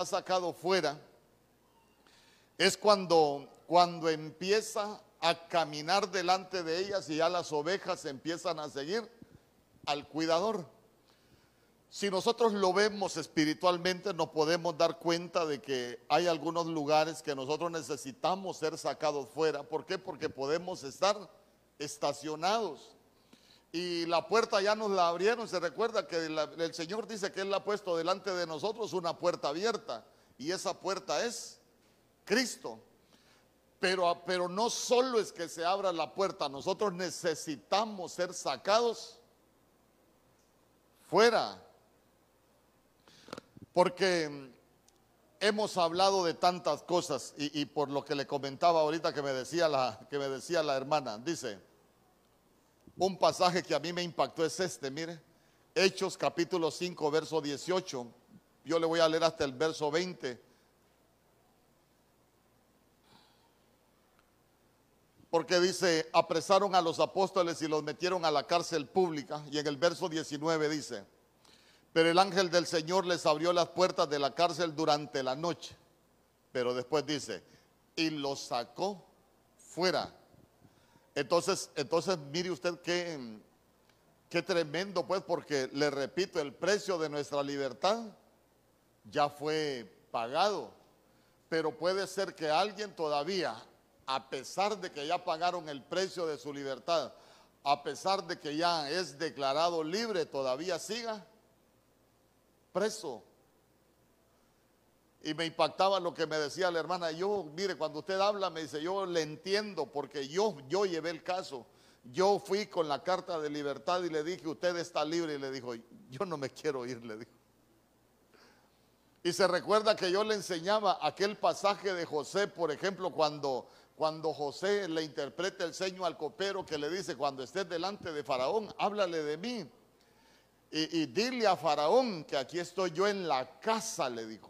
ha sacado fuera es cuando, cuando empieza a caminar delante de ellas y ya las ovejas empiezan a seguir al cuidador. Si nosotros lo vemos espiritualmente, nos podemos dar cuenta de que hay algunos lugares que nosotros necesitamos ser sacados fuera. ¿Por qué? Porque podemos estar estacionados. Y la puerta ya nos la abrieron. Se recuerda que el Señor dice que Él ha puesto delante de nosotros una puerta abierta. Y esa puerta es Cristo. Pero, pero no solo es que se abra la puerta, nosotros necesitamos ser sacados fuera. Porque hemos hablado de tantas cosas y, por lo que le comentaba ahorita que me decía la, que me decía la hermana, dice, un pasaje que a mí me impactó es este, mire, Hechos capítulo 5, verso 18, yo le voy a leer hasta el verso 20. Porque dice, apresaron a los apóstoles y los metieron a la cárcel pública. Y en el verso 19 dice, pero el ángel del Señor les abrió las puertas de la cárcel durante la noche. Pero después dice, y los sacó fuera. Entonces, entonces mire usted qué, qué tremendo, pues, porque le repito, el precio de nuestra libertad ya fue pagado. Pero puede ser que alguien todavía, a pesar de que ya pagaron el precio de su libertad, a pesar de que ya es declarado libre, todavía siga preso. Y me impactaba lo que me decía la hermana. Yo, mire, cuando usted habla, me dice, yo le entiendo porque yo, yo llevé el caso. Yo fui con la carta de libertad y le dije, usted está libre. Y le dijo, yo no me quiero ir, le dijo. Y se recuerda que yo le enseñaba aquel pasaje de José, por ejemplo, cuando, cuando José le interpreta el seño al copero que le dice, cuando estés delante de Faraón, háblale de mí. Y, dile a Faraón que aquí estoy yo en la casa, le dijo.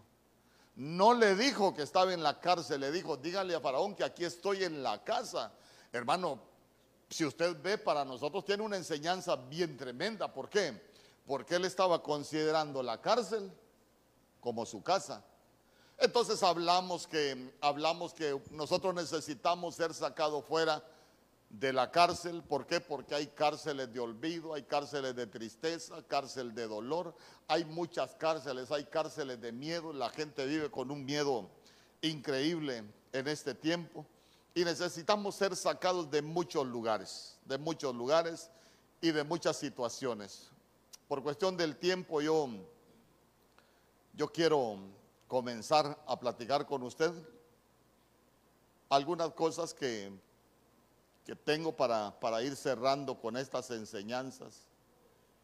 No le dijo que estaba en la cárcel, le dijo, dígale a Faraón que aquí estoy en la casa. Hermano, si usted ve, para nosotros tiene una enseñanza bien tremenda. ¿Por qué? Porque él estaba considerando la cárcel como su casa. Entonces hablamos que, hablamos que nosotros necesitamos ser sacados fuera de la cárcel. ¿Por qué? Porque hay cárceles de olvido, hay cárceles de tristeza, cárcel de dolor, hay muchas cárceles, hay cárceles de miedo. La gente vive con un miedo increíble en este tiempo y necesitamos ser sacados de muchos lugares, de muchos lugares y de muchas situaciones. Por cuestión del tiempo yo, yo quiero comenzar a platicar con usted algunas cosas que que tengo para, para ir cerrando con estas enseñanzas.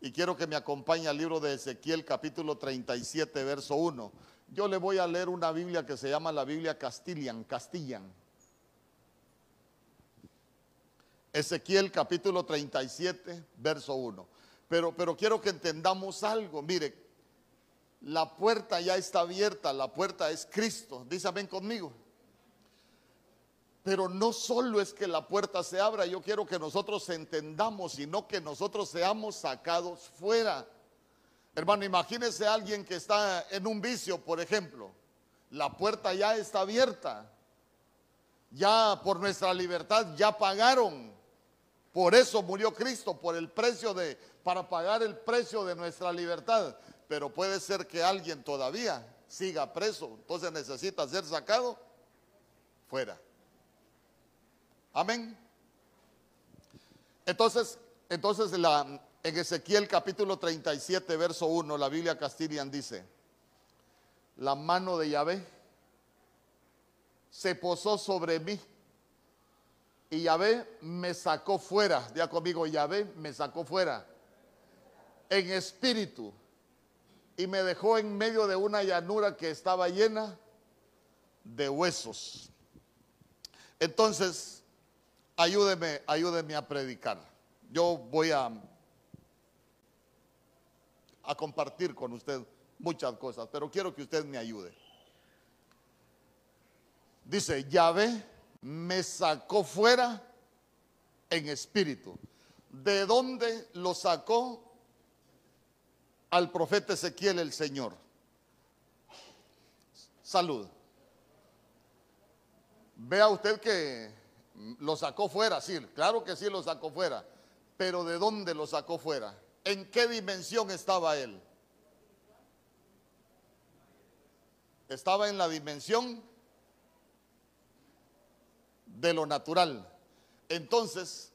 Y quiero que me acompañe al libro de Ezequiel capítulo 37, verso 1. Yo le voy a leer una Biblia que se llama la Biblia Castilian, Castillan. Ezequiel capítulo 37, verso 1. Pero, pero quiero que entendamos algo. Mire, la puerta ya está abierta, la puerta es Cristo. Dice ven conmigo. Pero no solo es que la puerta se abra, yo quiero que nosotros entendamos, sino que nosotros seamos sacados fuera. Hermano, imagínese a alguien que está en un vicio, por ejemplo. La puerta ya está abierta. Ya por nuestra libertad ya pagaron. Por eso murió Cristo, por el precio de, para pagar el precio de nuestra libertad. Pero puede ser que alguien todavía siga preso. Entonces necesita ser sacado fuera. Amén. Entonces, entonces en Ezequiel capítulo 37, verso 1, la Biblia Castilian dice, la mano de Yahvé se posó sobre mí y Yahvé me sacó fuera. Diga conmigo, Yahvé me sacó fuera en espíritu y me dejó en medio de una llanura que estaba llena de huesos. Entonces, ayúdeme, ayúdeme a predicar. Yo voy a, a compartir con usted muchas cosas, pero quiero que usted me ayude. Dice, Yahvé me sacó fuera en espíritu. ¿De dónde lo sacó al profeta Ezequiel el Señor? salud. Vea usted que lo sacó fuera, sí, claro que sí lo sacó fuera, pero ¿de dónde lo sacó fuera? ¿En qué dimensión estaba él? Estaba en la dimensión de lo natural. Entonces,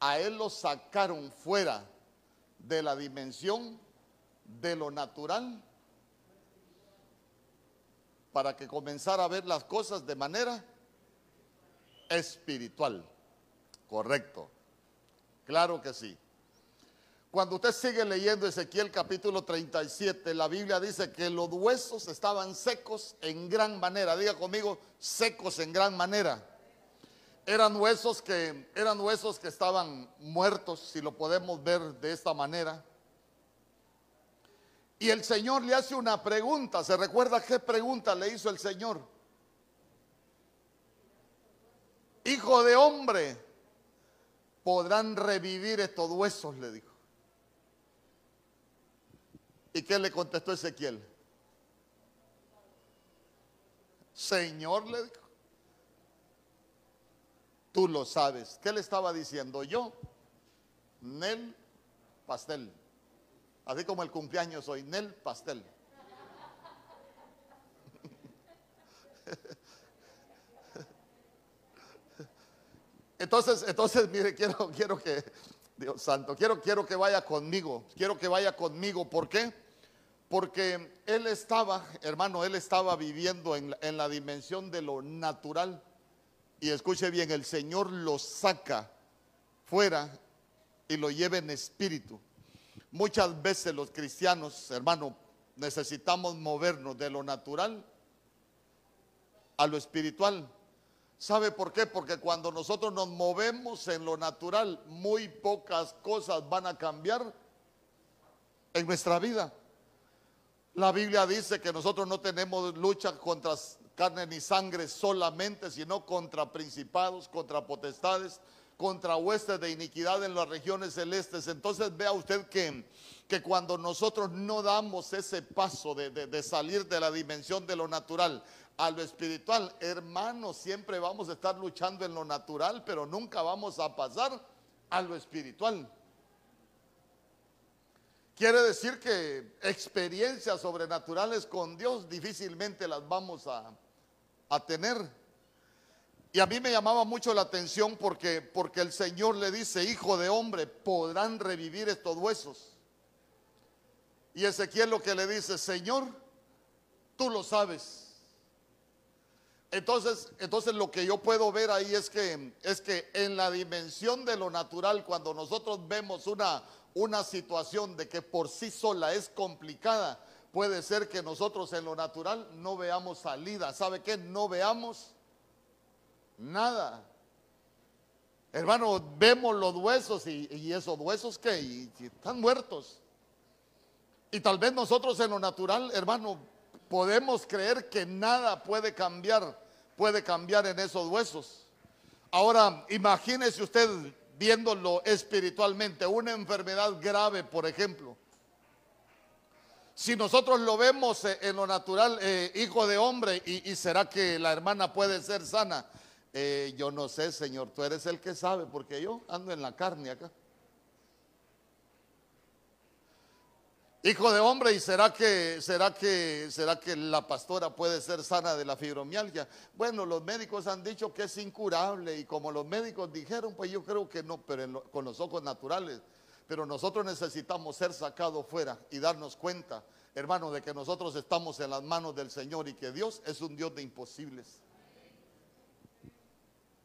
a él lo sacaron fuera de la dimensión de lo natural para que comenzara a ver las cosas de manera espiritual. Correcto. Claro que sí. Cuando usted sigue leyendo Ezequiel capítulo 37, la Biblia dice que los huesos estaban secos en gran manera. Diga conmigo, secos en gran manera. Eran huesos que eran huesos que estaban muertos, si lo podemos ver de esta manera. Y el Señor le hace una pregunta. ¿Se recuerda qué pregunta le hizo el Señor? Hijo de hombre, podrán revivir estos huesos, le dijo. ¿Y qué le contestó Ezequiel? Señor, le dijo, tú lo sabes. ¿Qué le estaba diciendo yo? Nel pastel. Así como el cumpleaños hoy, Nel pastel. Entonces, entonces, mire, quiero, quiero que, Dios santo, quiero, quiero que vaya conmigo, quiero que vaya conmigo. ¿Por qué? Porque él estaba, hermano, él estaba viviendo en, en la dimensión de lo natural. Y escuche bien, el Señor lo saca fuera y lo lleva en espíritu. Muchas veces los cristianos, hermano, necesitamos movernos de lo natural a lo espiritual. ¿Sabe por qué? Porque cuando nosotros nos movemos en lo natural, muy pocas cosas van a cambiar en nuestra vida. La Biblia dice que nosotros no tenemos lucha contra carne ni sangre solamente, sino contra principados, contra potestades, contra huestes de iniquidad en las regiones celestes. Entonces vea usted que, que cuando nosotros no damos ese paso de, de salir de la dimensión de lo natural, a lo espiritual. Hermanos, siempre vamos a estar luchando en lo natural, pero nunca vamos a pasar a lo espiritual. Quiere decir que experiencias sobrenaturales con Dios difícilmente las vamos a, tener. Y a mí me llamaba mucho la atención porque, porque el Señor le dice, hijo de hombre, podrán revivir estos huesos. Y Ezequiel lo que le dice, Señor, tú lo sabes. Entonces, entonces lo que yo puedo ver ahí es que, es que en la dimensión de lo natural, cuando nosotros vemos una, una situación de que por sí sola es complicada, puede ser que nosotros en lo natural no veamos salida. ¿Sabe qué? No veamos nada. Hermano, vemos los huesos y, esos huesos que están muertos. Y tal vez nosotros en lo natural, hermano, podemos creer que nada puede cambiar puede cambiar en esos huesos. Ahora, imagínese usted viéndolo espiritualmente, una enfermedad grave, por ejemplo. Si nosotros lo vemos eh, en lo natural, eh, hijo de hombre, y, será que la hermana puede ser sana, eh, yo no sé, Señor, tú eres el que sabe, porque yo ando en la carne acá. Hijo de hombre, ¿y será que, será que, será que la pastora puede ser sana de la fibromialgia? Bueno, los médicos han dicho que es incurable y como los médicos dijeron, pues yo creo que no, pero con los ojos naturales. Pero nosotros necesitamos ser sacados fuera y darnos cuenta, hermano, de que nosotros estamos en las manos del Señor y que Dios es un Dios de imposibles.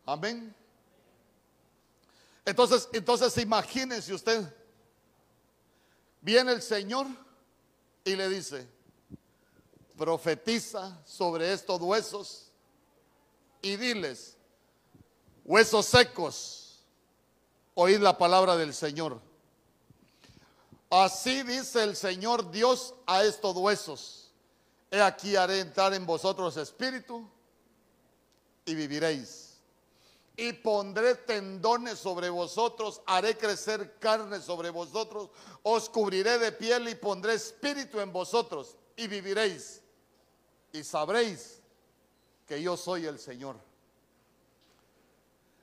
Amén. Entonces, entonces imagínense usted Viene el Señor y le dice, profetiza sobre estos huesos y diles, huesos secos, oíd la palabra del Señor. Así dice el Señor Dios a estos huesos. He aquí haré entrar en vosotros espíritu y viviréis y pondré tendones sobre vosotros, haré crecer carne sobre vosotros, os cubriré de piel y pondré espíritu en vosotros y viviréis. y sabréis que yo soy el Señor.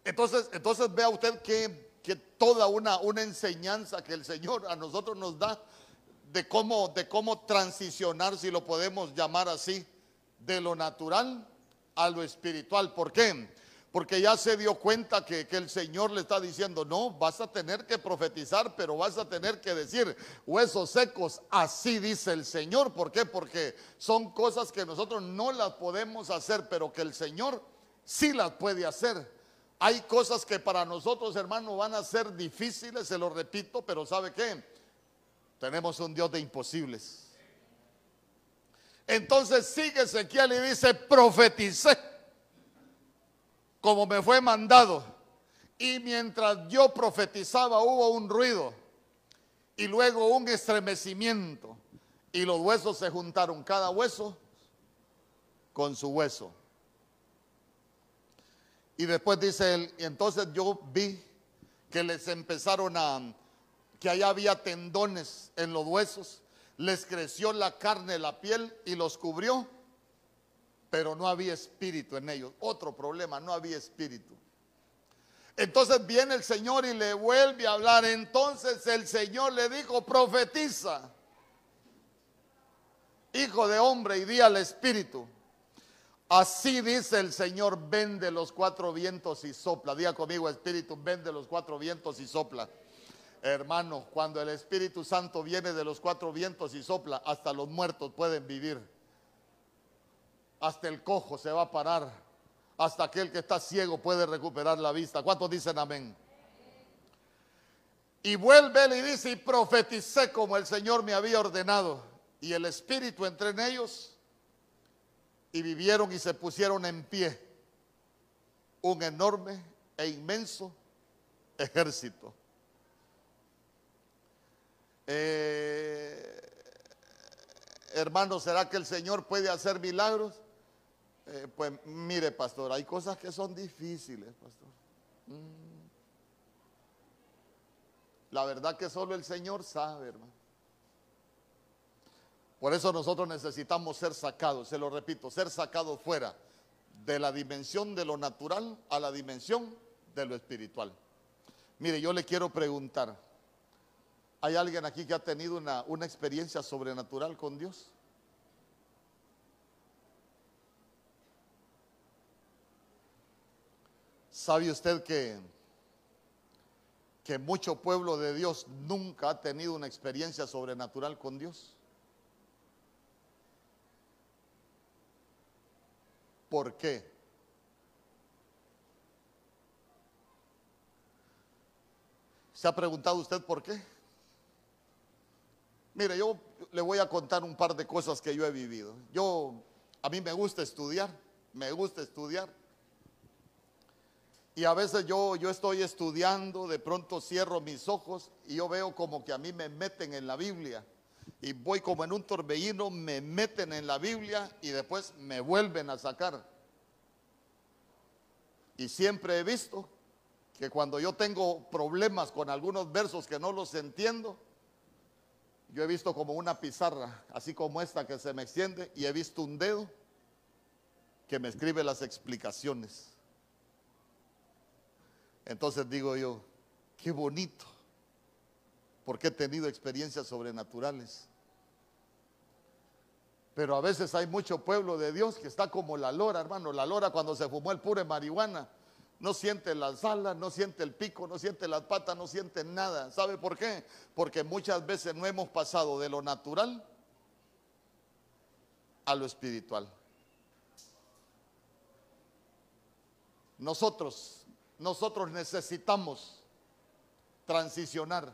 Entonces, entonces vea usted que, que toda una, una enseñanza que el Señor a nosotros nos da de cómo, de cómo transicionar, si lo podemos llamar así, de lo natural a lo espiritual. ¿Por qué? Porque ya se dio cuenta que, el Señor le está diciendo, no, vas a tener que profetizar, pero vas a tener que decir huesos secos, así dice el Señor. ¿Por qué? Porque son cosas que nosotros no las podemos hacer, pero que el Señor sí las puede hacer. Hay cosas que para nosotros, hermanos, van a ser difíciles, se lo repito, pero ¿sabe qué? Tenemos un Dios de imposibles. Entonces sigue Ezequiel y dice, profeticé como me fue mandado. Y mientras yo profetizaba hubo un ruido y luego un estremecimiento y los huesos se juntaron, cada hueso con su hueso. Y después dice él, y entonces yo vi que les empezaron a, que allá había tendones en los huesos, les creció la carne, la piel y los cubrió, pero no había espíritu en ellos. Otro problema, no había espíritu. Entonces viene el Señor y le vuelve a hablar. Entonces el Señor le dijo, profetiza, hijo de hombre, y di al espíritu. Así dice el Señor, vende los cuatro vientos y sopla. Diga conmigo, espíritu, vende los cuatro vientos y sopla. Hermano, cuando el Espíritu Santo viene de los cuatro vientos y sopla, hasta los muertos pueden vivir. Hasta el cojo se va a parar. Hasta aquel que está ciego puede recuperar la vista. ¿Cuántos dicen amén? Y vuelve y dice, y profeticé como el Señor me había ordenado. Y el Espíritu entró en ellos y vivieron y se pusieron en pie un enorme e inmenso ejército. Eh, hermano, ¿será que el Señor puede hacer milagros? Eh, pues mire, pastor, hay cosas que son difíciles, pastor. La verdad que solo el Señor sabe, hermano. Por eso nosotros necesitamos ser sacados, se lo repito, ser sacados fuera de la dimensión de lo natural a la dimensión de lo espiritual. Mire, yo le quiero preguntar, ¿Hay alguien aquí que ha tenido una, una experiencia sobrenatural con Dios? ¿Sabe usted que, que mucho pueblo de Dios nunca ha tenido una experiencia sobrenatural con Dios? ¿Por qué? ¿Se ha preguntado usted por qué? Mire, yo le voy a contar un par de cosas que yo he vivido. Yo, a mí me gusta estudiar, me gusta estudiar. Y a veces yo, yo estoy estudiando, de pronto cierro mis ojos y yo veo como que a mí me meten en la Biblia. Y voy como en un torbellino, me meten en la Biblia y después me vuelven a sacar. Y siempre he visto que cuando yo tengo problemas con algunos versos que no los entiendo, yo he visto como una pizarra, así como esta que se me extiende, y he visto un dedo que me escribe las explicaciones. Entonces digo yo, qué bonito, porque he tenido experiencias sobrenaturales. Pero a veces hay mucho pueblo de Dios que está como la lora, hermano. La lora cuando se fumó el pure marihuana no siente las alas, no siente el pico, no siente las patas, no siente nada. ¿Sabe por qué? Porque muchas veces no hemos pasado de lo natural a lo espiritual. Nosotros, nosotros necesitamos transicionar.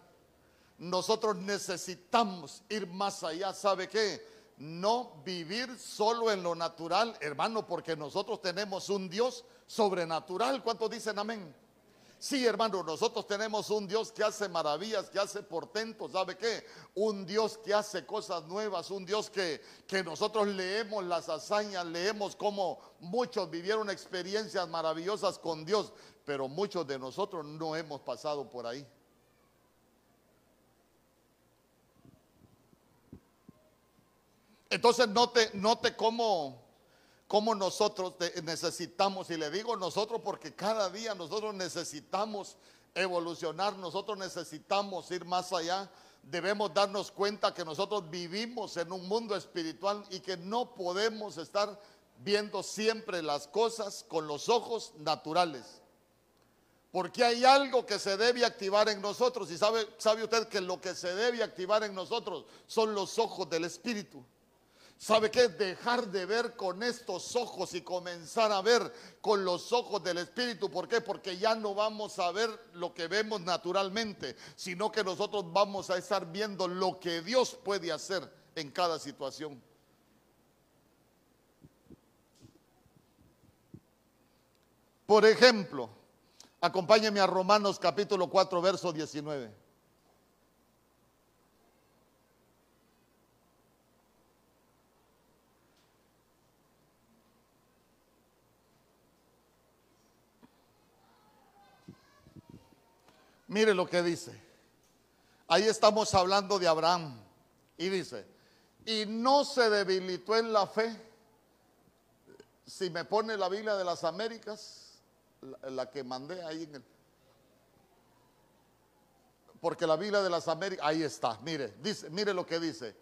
Nosotros necesitamos ir más allá. ¿Sabe qué? No vivir solo en lo natural, hermano, porque nosotros tenemos un Dios sobrenatural. ¿Cuántos dicen amén? Sí, hermano, nosotros tenemos un Dios que hace maravillas, que hace portentos, ¿sabe qué? Un Dios que hace cosas nuevas, un Dios que, que nosotros leemos las hazañas, leemos cómo muchos vivieron experiencias maravillosas con Dios, pero muchos de nosotros no hemos pasado por ahí. Entonces note, note cómo, cómo nosotros necesitamos, y le digo nosotros porque cada día nosotros necesitamos evolucionar, nosotros necesitamos ir más allá. Debemos darnos cuenta que nosotros vivimos en un mundo espiritual y que no podemos estar viendo siempre las cosas con los ojos naturales. Porque hay algo que se debe activar en nosotros. Y sabe, sabe usted que lo que se debe activar en nosotros son los ojos del Espíritu. ¿Sabe qué? Dejar de ver con estos ojos y comenzar a ver con los ojos del Espíritu. ¿Por qué? Porque ya no vamos a ver lo que vemos naturalmente, sino que nosotros vamos a estar viendo lo que Dios puede hacer en cada situación. Por ejemplo, acompáñeme a Romanos capítulo 4, verso 19. Mire lo que dice. Ahí estamos hablando de Abraham. Y dice, y no se debilitó en la fe. Si me pone la Biblia de las Américas, la, que mandé ahí en el... Porque la Biblia de las Américas, ahí está, mire, dice, mire lo que dice.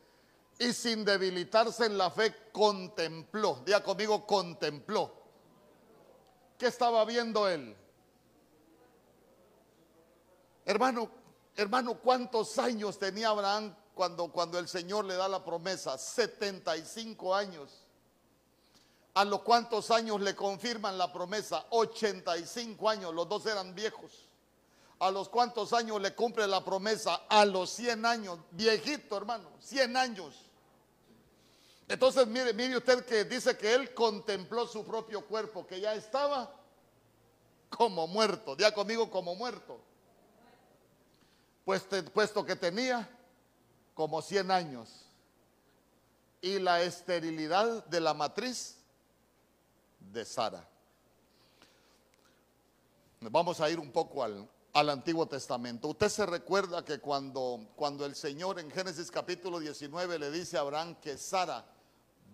Y sin debilitarse en la fe, contempló, diga conmigo, contempló. ¿Qué estaba viendo él? Hermano, hermano, ¿cuántos años tenía Abraham cuando, cuando el Señor le da la promesa? 75 años. ¿A los cuántos años le confirman la promesa? 85 años, los dos eran viejos. ¿A los cuántos años le cumple la promesa? A los 100 años, viejito hermano, 100 años. Entonces mire, mire usted que dice que él contempló su propio cuerpo, que ya estaba como muerto. Diga conmigo como muerto puesto que tenía como 100 años. Y la esterilidad de la matriz de Sara. Vamos a ir un poco al, al, Antiguo Testamento. Usted se recuerda que cuando, cuando el Señor en Génesis capítulo 19 le dice a Abraham que Sara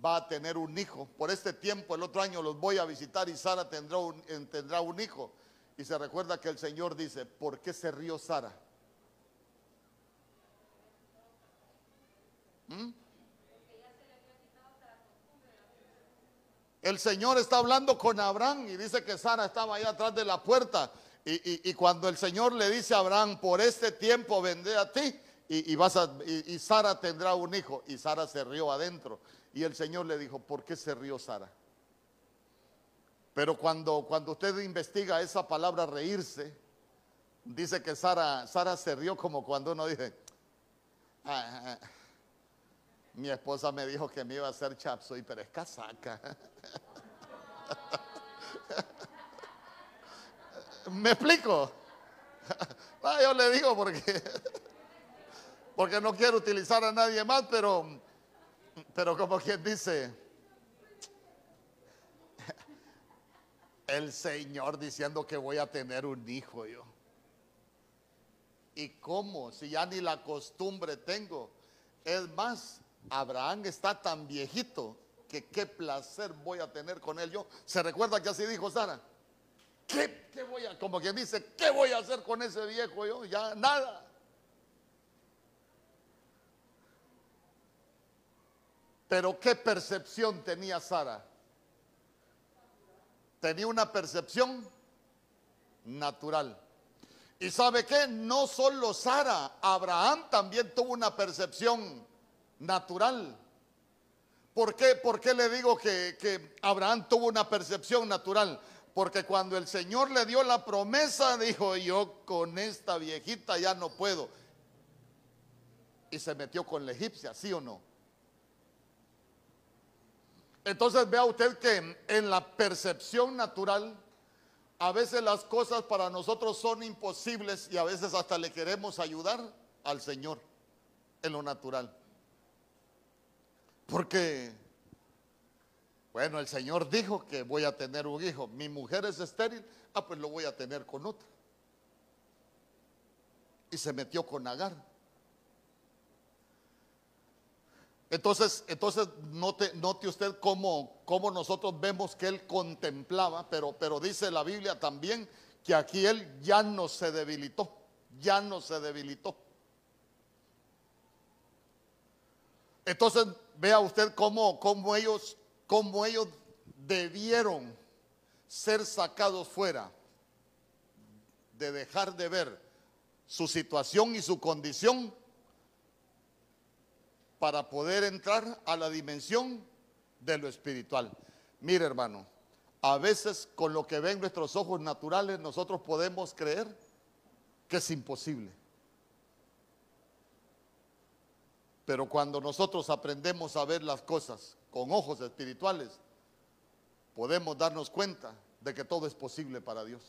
va a tener un hijo. Por este tiempo, el otro año los voy a visitar y Sara tendrá un, tendrá un hijo. Y se recuerda que el Señor dice, ¿por qué se rió Sara? ¿Mm? El Señor está hablando con Abraham y dice que Sara estaba ahí atrás de la puerta. Y, cuando el Señor le dice a Abraham, por este tiempo vendré a ti y, vas a, y, Sara tendrá un hijo. Y Sara se rió adentro. Y el Señor le dijo, ¿por qué se rió Sara? Pero cuando, cuando usted investiga esa palabra reírse, dice que Sara, Sara se rió como cuando uno dice, ah, ah, ah mi esposa me dijo que me iba a hacer chapsoy, pero es casaca. ¿Me explico? Ah, yo le digo porque, porque no quiero utilizar a nadie más, pero, pero como quien dice, el Señor diciendo que voy a tener un hijo yo. ¿Y cómo? Si ya ni la costumbre tengo. Es más, Abraham está tan viejito que qué placer voy a tener con él yo. ¿Se recuerda que así dijo Sara? ¿Qué, voy a, como quien dice, qué voy a hacer con ese viejo yo? Ya nada. Pero qué percepción tenía Sara. Tenía una percepción natural. ¿Y sabe qué? No solo Sara, Abraham también tuvo una percepción natural. ¿Por qué, ¿Por qué le digo que, que Abraham tuvo una percepción natural? Porque cuando el Señor le dio la promesa, dijo, yo con esta viejita ya no puedo. Y se metió con la egipcia, ¿sí o no? Entonces vea usted que en la percepción natural, a veces las cosas para nosotros son imposibles y a veces hasta le queremos ayudar al Señor en lo natural. Porque, bueno, el Señor dijo que voy a tener un hijo. Mi mujer es estéril, ah, pues lo voy a tener con otra. Y se metió con Agar. Entonces, entonces note, note usted cómo, cómo, nosotros vemos que él contemplaba, pero, pero dice la Biblia también que aquí él ya no se debilitó, ya no se debilitó. Entonces vea usted cómo, cómo ellos, cómo ellos debieron ser sacados fuera, de dejar de ver su situación y su condición para poder entrar a la dimensión de lo espiritual. Mire hermano, a veces con lo que ven nuestros ojos naturales nosotros podemos creer que es imposible. Pero cuando nosotros aprendemos a ver las cosas con ojos espirituales, podemos darnos cuenta de que todo es posible para Dios.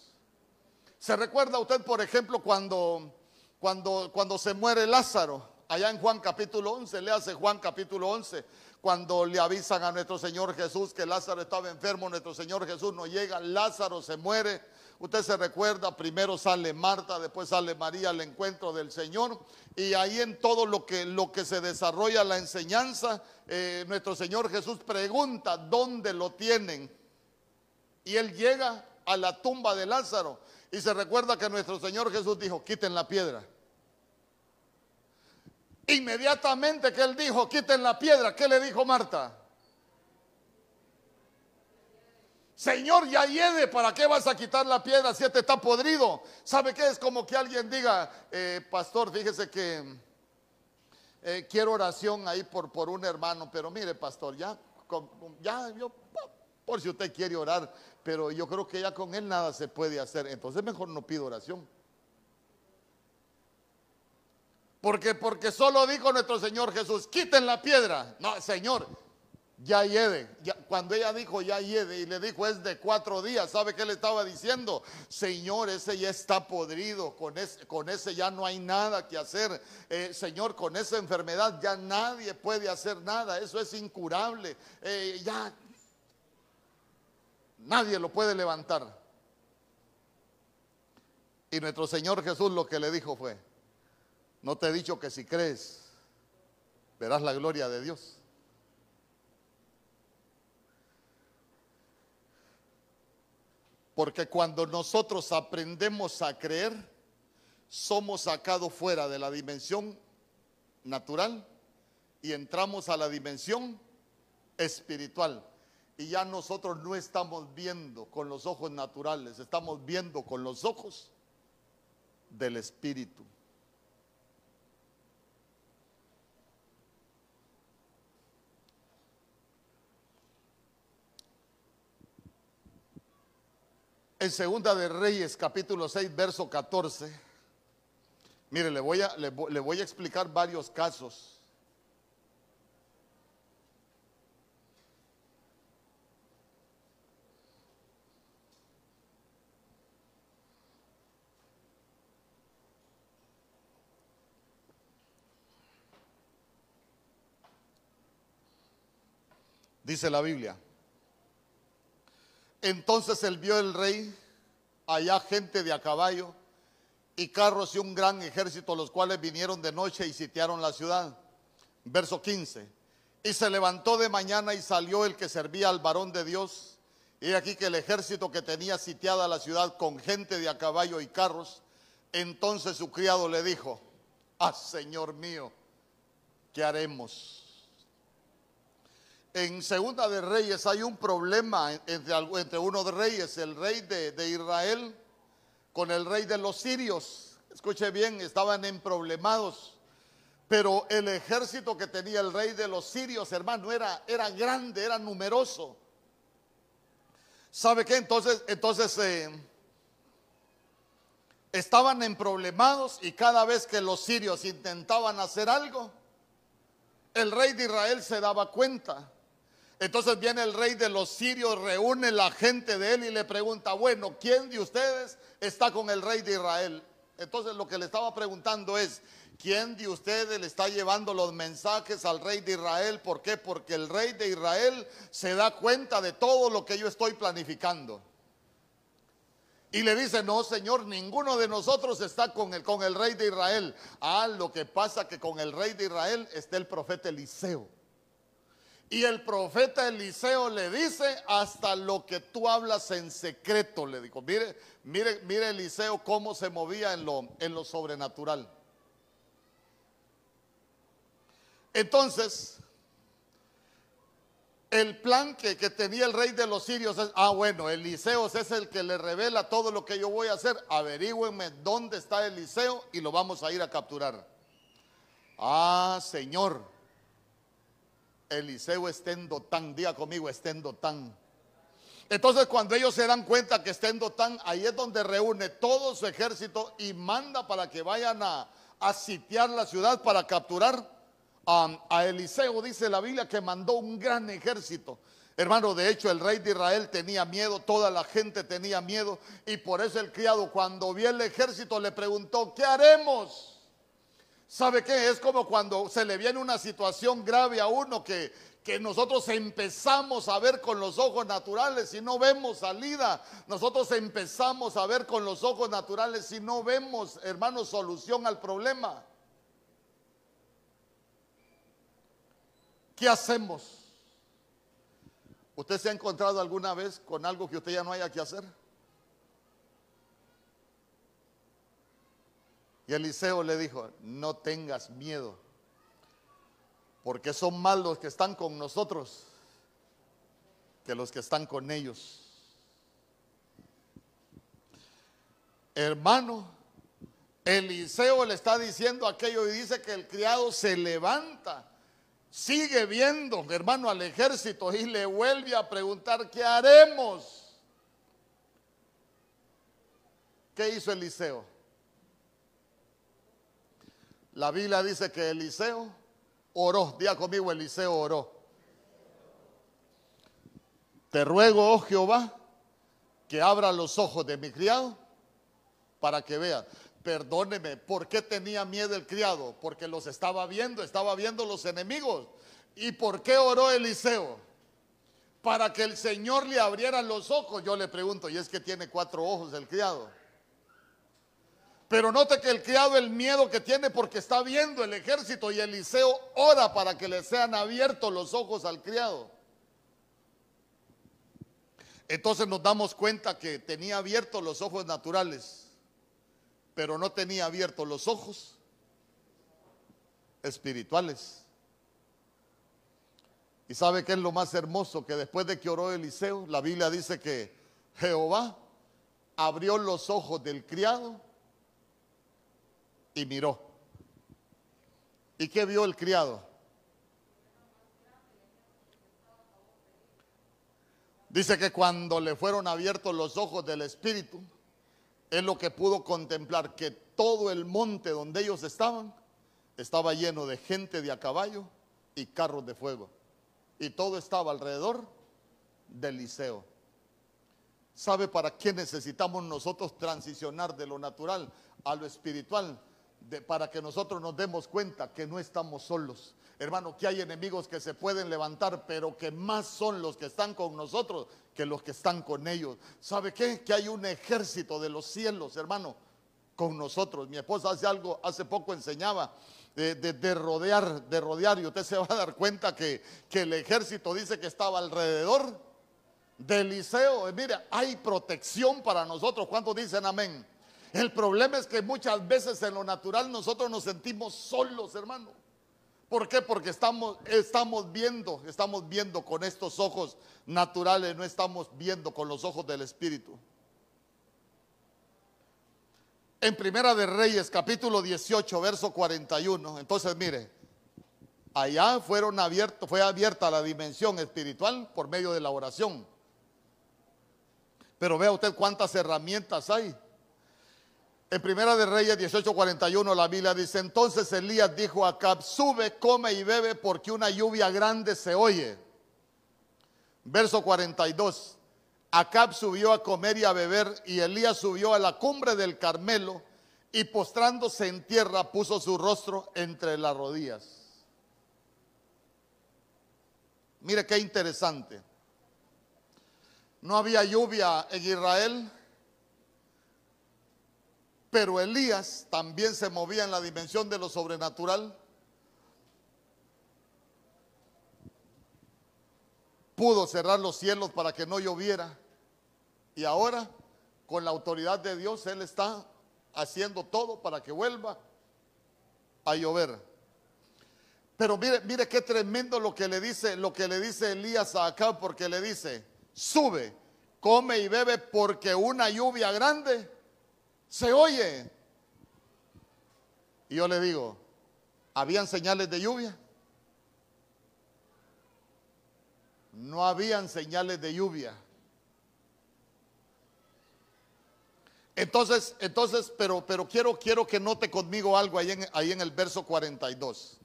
¿Se recuerda usted, por ejemplo, cuando, cuando, cuando se muere Lázaro? allá en Juan capítulo 11, le hace Juan capítulo 11, cuando le avisan a nuestro Señor Jesús que Lázaro estaba enfermo, nuestro Señor Jesús no llega, Lázaro se muere. Usted se recuerda, primero sale Marta, después sale María al encuentro del Señor. Y ahí en todo lo que, lo que se desarrolla la enseñanza, eh, nuestro Señor Jesús pregunta, ¿dónde lo tienen? Y él llega a la tumba de Lázaro. Y se recuerda que nuestro Señor Jesús dijo, quiten la piedra. Inmediatamente que él dijo, quiten la piedra, ¿qué le dijo Marta? Señor, ya hiede, ¿para qué vas a quitar la piedra si este está podrido? ¿Sabe qué? Es como que alguien diga, eh, pastor, fíjese que eh, quiero oración ahí por, por un hermano, pero mire, pastor, ya, ya, yo, por si usted quiere orar, pero yo creo que ya con él nada se puede hacer, entonces mejor no pido oración. Porque, porque solo dijo nuestro Señor Jesús, quiten la piedra. No, Señor, ya hiede. cuando ella dijo ya hiede y le dijo es de cuatro días, ¿sabe qué le estaba diciendo? Señor, ese ya está podrido, con ese, con ese ya no hay nada que hacer. Eh, señor, con esa enfermedad ya nadie puede hacer nada, eso es incurable. Eh, ya nadie lo puede levantar. Y nuestro Señor Jesús lo que le dijo fue, no te he dicho que si crees, verás la gloria de Dios. Porque cuando nosotros aprendemos a creer, somos sacados fuera de la dimensión natural y entramos a la dimensión espiritual. Y ya nosotros no estamos viendo con los ojos naturales, estamos viendo con los ojos del espíritu. En Segunda de Reyes, capítulo 6, verso 14. Mire, le voy a, le, voy a explicar varios casos. Dice la Biblia. Entonces él vio el rey allá gente de a caballo y carros y un gran ejército, los cuales vinieron de noche y sitiaron la ciudad. Verso 15. Y se levantó de mañana y salió el que servía al varón de Dios. Y aquí que el ejército que tenía sitiada la ciudad con gente de a caballo y carros, entonces su criado le dijo, ah, Señor mío, ¿qué haremos? En Segunda de Reyes hay un problema entre, uno de reyes, el rey de, de, Israel con el rey de los sirios. Escuche bien, estaban en problemados. Pero el ejército que tenía el rey de los sirios, hermano, era, era grande, era numeroso. ¿Sabe qué? Entonces, entonces eh, estaban en problemados y cada vez que los sirios intentaban hacer algo, el rey de Israel se daba cuenta. Entonces viene el rey de los sirios, reúne la gente de él y le pregunta, bueno, ¿quién de ustedes está con el rey de Israel? Entonces lo que le estaba preguntando es, ¿quién de ustedes le está llevando los mensajes al rey de Israel? ¿Por qué? Porque el rey de Israel se da cuenta de todo lo que yo estoy planificando. Y le dice, no, Señor, ninguno de nosotros está con el, con el rey de Israel. Ah, lo que pasa que con el rey de Israel está el profeta Eliseo. Y el profeta Eliseo le dice, hasta lo que tú hablas en secreto, le dijo. Mire, mire, mire Eliseo cómo se movía en lo, en lo sobrenatural. Entonces, el plan que, que, tenía el rey de los sirios es, ah, bueno, Eliseo es el que le revela todo lo que yo voy a hacer. Averígüenme dónde está Eliseo y lo vamos a ir a capturar. Ah, Señor, Eliseo está en Dotán, diga conmigo, está en Dotán. Entonces cuando ellos se dan cuenta que está en Dotán, ahí es donde reúne todo su ejército y manda para que vayan a, a sitiar la ciudad para capturar a, Eliseo, dice la Biblia, que mandó un gran ejército. Hermano, de hecho el rey de Israel tenía miedo, toda la gente tenía miedo y por eso el criado cuando vio el ejército le preguntó, ¿qué haremos? ¿Sabe qué? Es como cuando se le viene una situación grave a uno que, que nosotros empezamos a ver con los ojos naturales y no vemos salida. Nosotros empezamos a ver con los ojos naturales y no vemos, hermano, solución al problema. ¿Qué hacemos? ¿Usted se ha encontrado alguna vez con algo que usted ya no haya que hacer? Y Eliseo le dijo, no tengas miedo, porque son más los que están con nosotros que los que están con ellos. Hermano, Eliseo le está diciendo aquello y dice que el criado se levanta sigue viendo, hermano, al ejército y le vuelve a preguntar, ¿qué haremos? ¿Qué hizo Eliseo? La Biblia dice que Eliseo oró, día conmigo, Eliseo oró. Te ruego, oh Jehová, que abra los ojos de mi criado para que vea. Perdóneme, ¿por qué tenía miedo el criado? Porque los estaba viendo, estaba viendo los enemigos. ¿Y por qué oró Eliseo? Para que el Señor le abriera los ojos. Yo le pregunto, y es que tiene cuatro ojos el criado. Pero note que el criado el miedo que tiene porque está viendo el ejército y Eliseo ora para que le sean abiertos los ojos al criado. Entonces nos damos cuenta que tenía abiertos los ojos naturales pero no tenía abiertos los ojos espirituales. ¿Y sabe qué es lo más hermoso? Que después de que oró Eliseo, la Biblia dice que Jehová abrió los ojos del criado y miró. ¿Y qué vio el criado? Dice que cuando le fueron abiertos los ojos del Espíritu, es lo que pudo contemplar que todo el monte donde ellos estaban estaba lleno de gente de a caballo y carros de fuego. Y todo estaba alrededor del liceo. ¿Sabe para qué necesitamos nosotros transicionar de lo natural a lo espiritual? Para que nosotros nos demos cuenta que no estamos solos. Hermano, que hay enemigos que se pueden levantar, pero que más son los que están con nosotros que los que están con ellos. ¿Sabe qué? Que hay un ejército de los cielos, hermano, con nosotros. Mi esposa hace algo, hace poco enseñaba de, rodear, de rodear, y usted se va a dar cuenta que, que el ejército dice que estaba alrededor del liceo. Mire, hay protección para nosotros. ¿Cuántos dicen amén? El problema es que muchas veces en lo natural nosotros nos sentimos solos, hermano. ¿Por qué? Porque estamos, estamos viendo, estamos viendo con estos ojos naturales, no estamos viendo con los ojos del Espíritu. En Primera de Reyes, capítulo 18, verso 41. Entonces, mire, allá fueron abiertos, fue abierta la dimensión espiritual por medio de la oración. Pero vea usted cuántas herramientas hay en Primera de Reyes 18:41 la Biblia dice, entonces Elías dijo a Acab, sube, come y bebe porque una lluvia grande se oye. Verso 42, Acab subió a comer y a beber y Elías subió a la cumbre del Carmelo y postrándose en tierra puso su rostro entre las rodillas. Mire qué interesante. No había lluvia en Israel pero Elías también se movía en la dimensión de lo sobrenatural. pudo cerrar los cielos para que no lloviera. Y ahora, con la autoridad de Dios, Él está haciendo todo para que vuelva a llover. Pero mire, mire qué tremendo lo que le dice, lo que le dice Elías a Acab, porque le dice, sube, come y bebe, porque una lluvia grande se oye. Y yo le digo, ¿habían señales de lluvia? No habían señales de lluvia. Entonces, entonces, pero, pero quiero, quiero que note conmigo algo ahí en, ahí en el verso 42.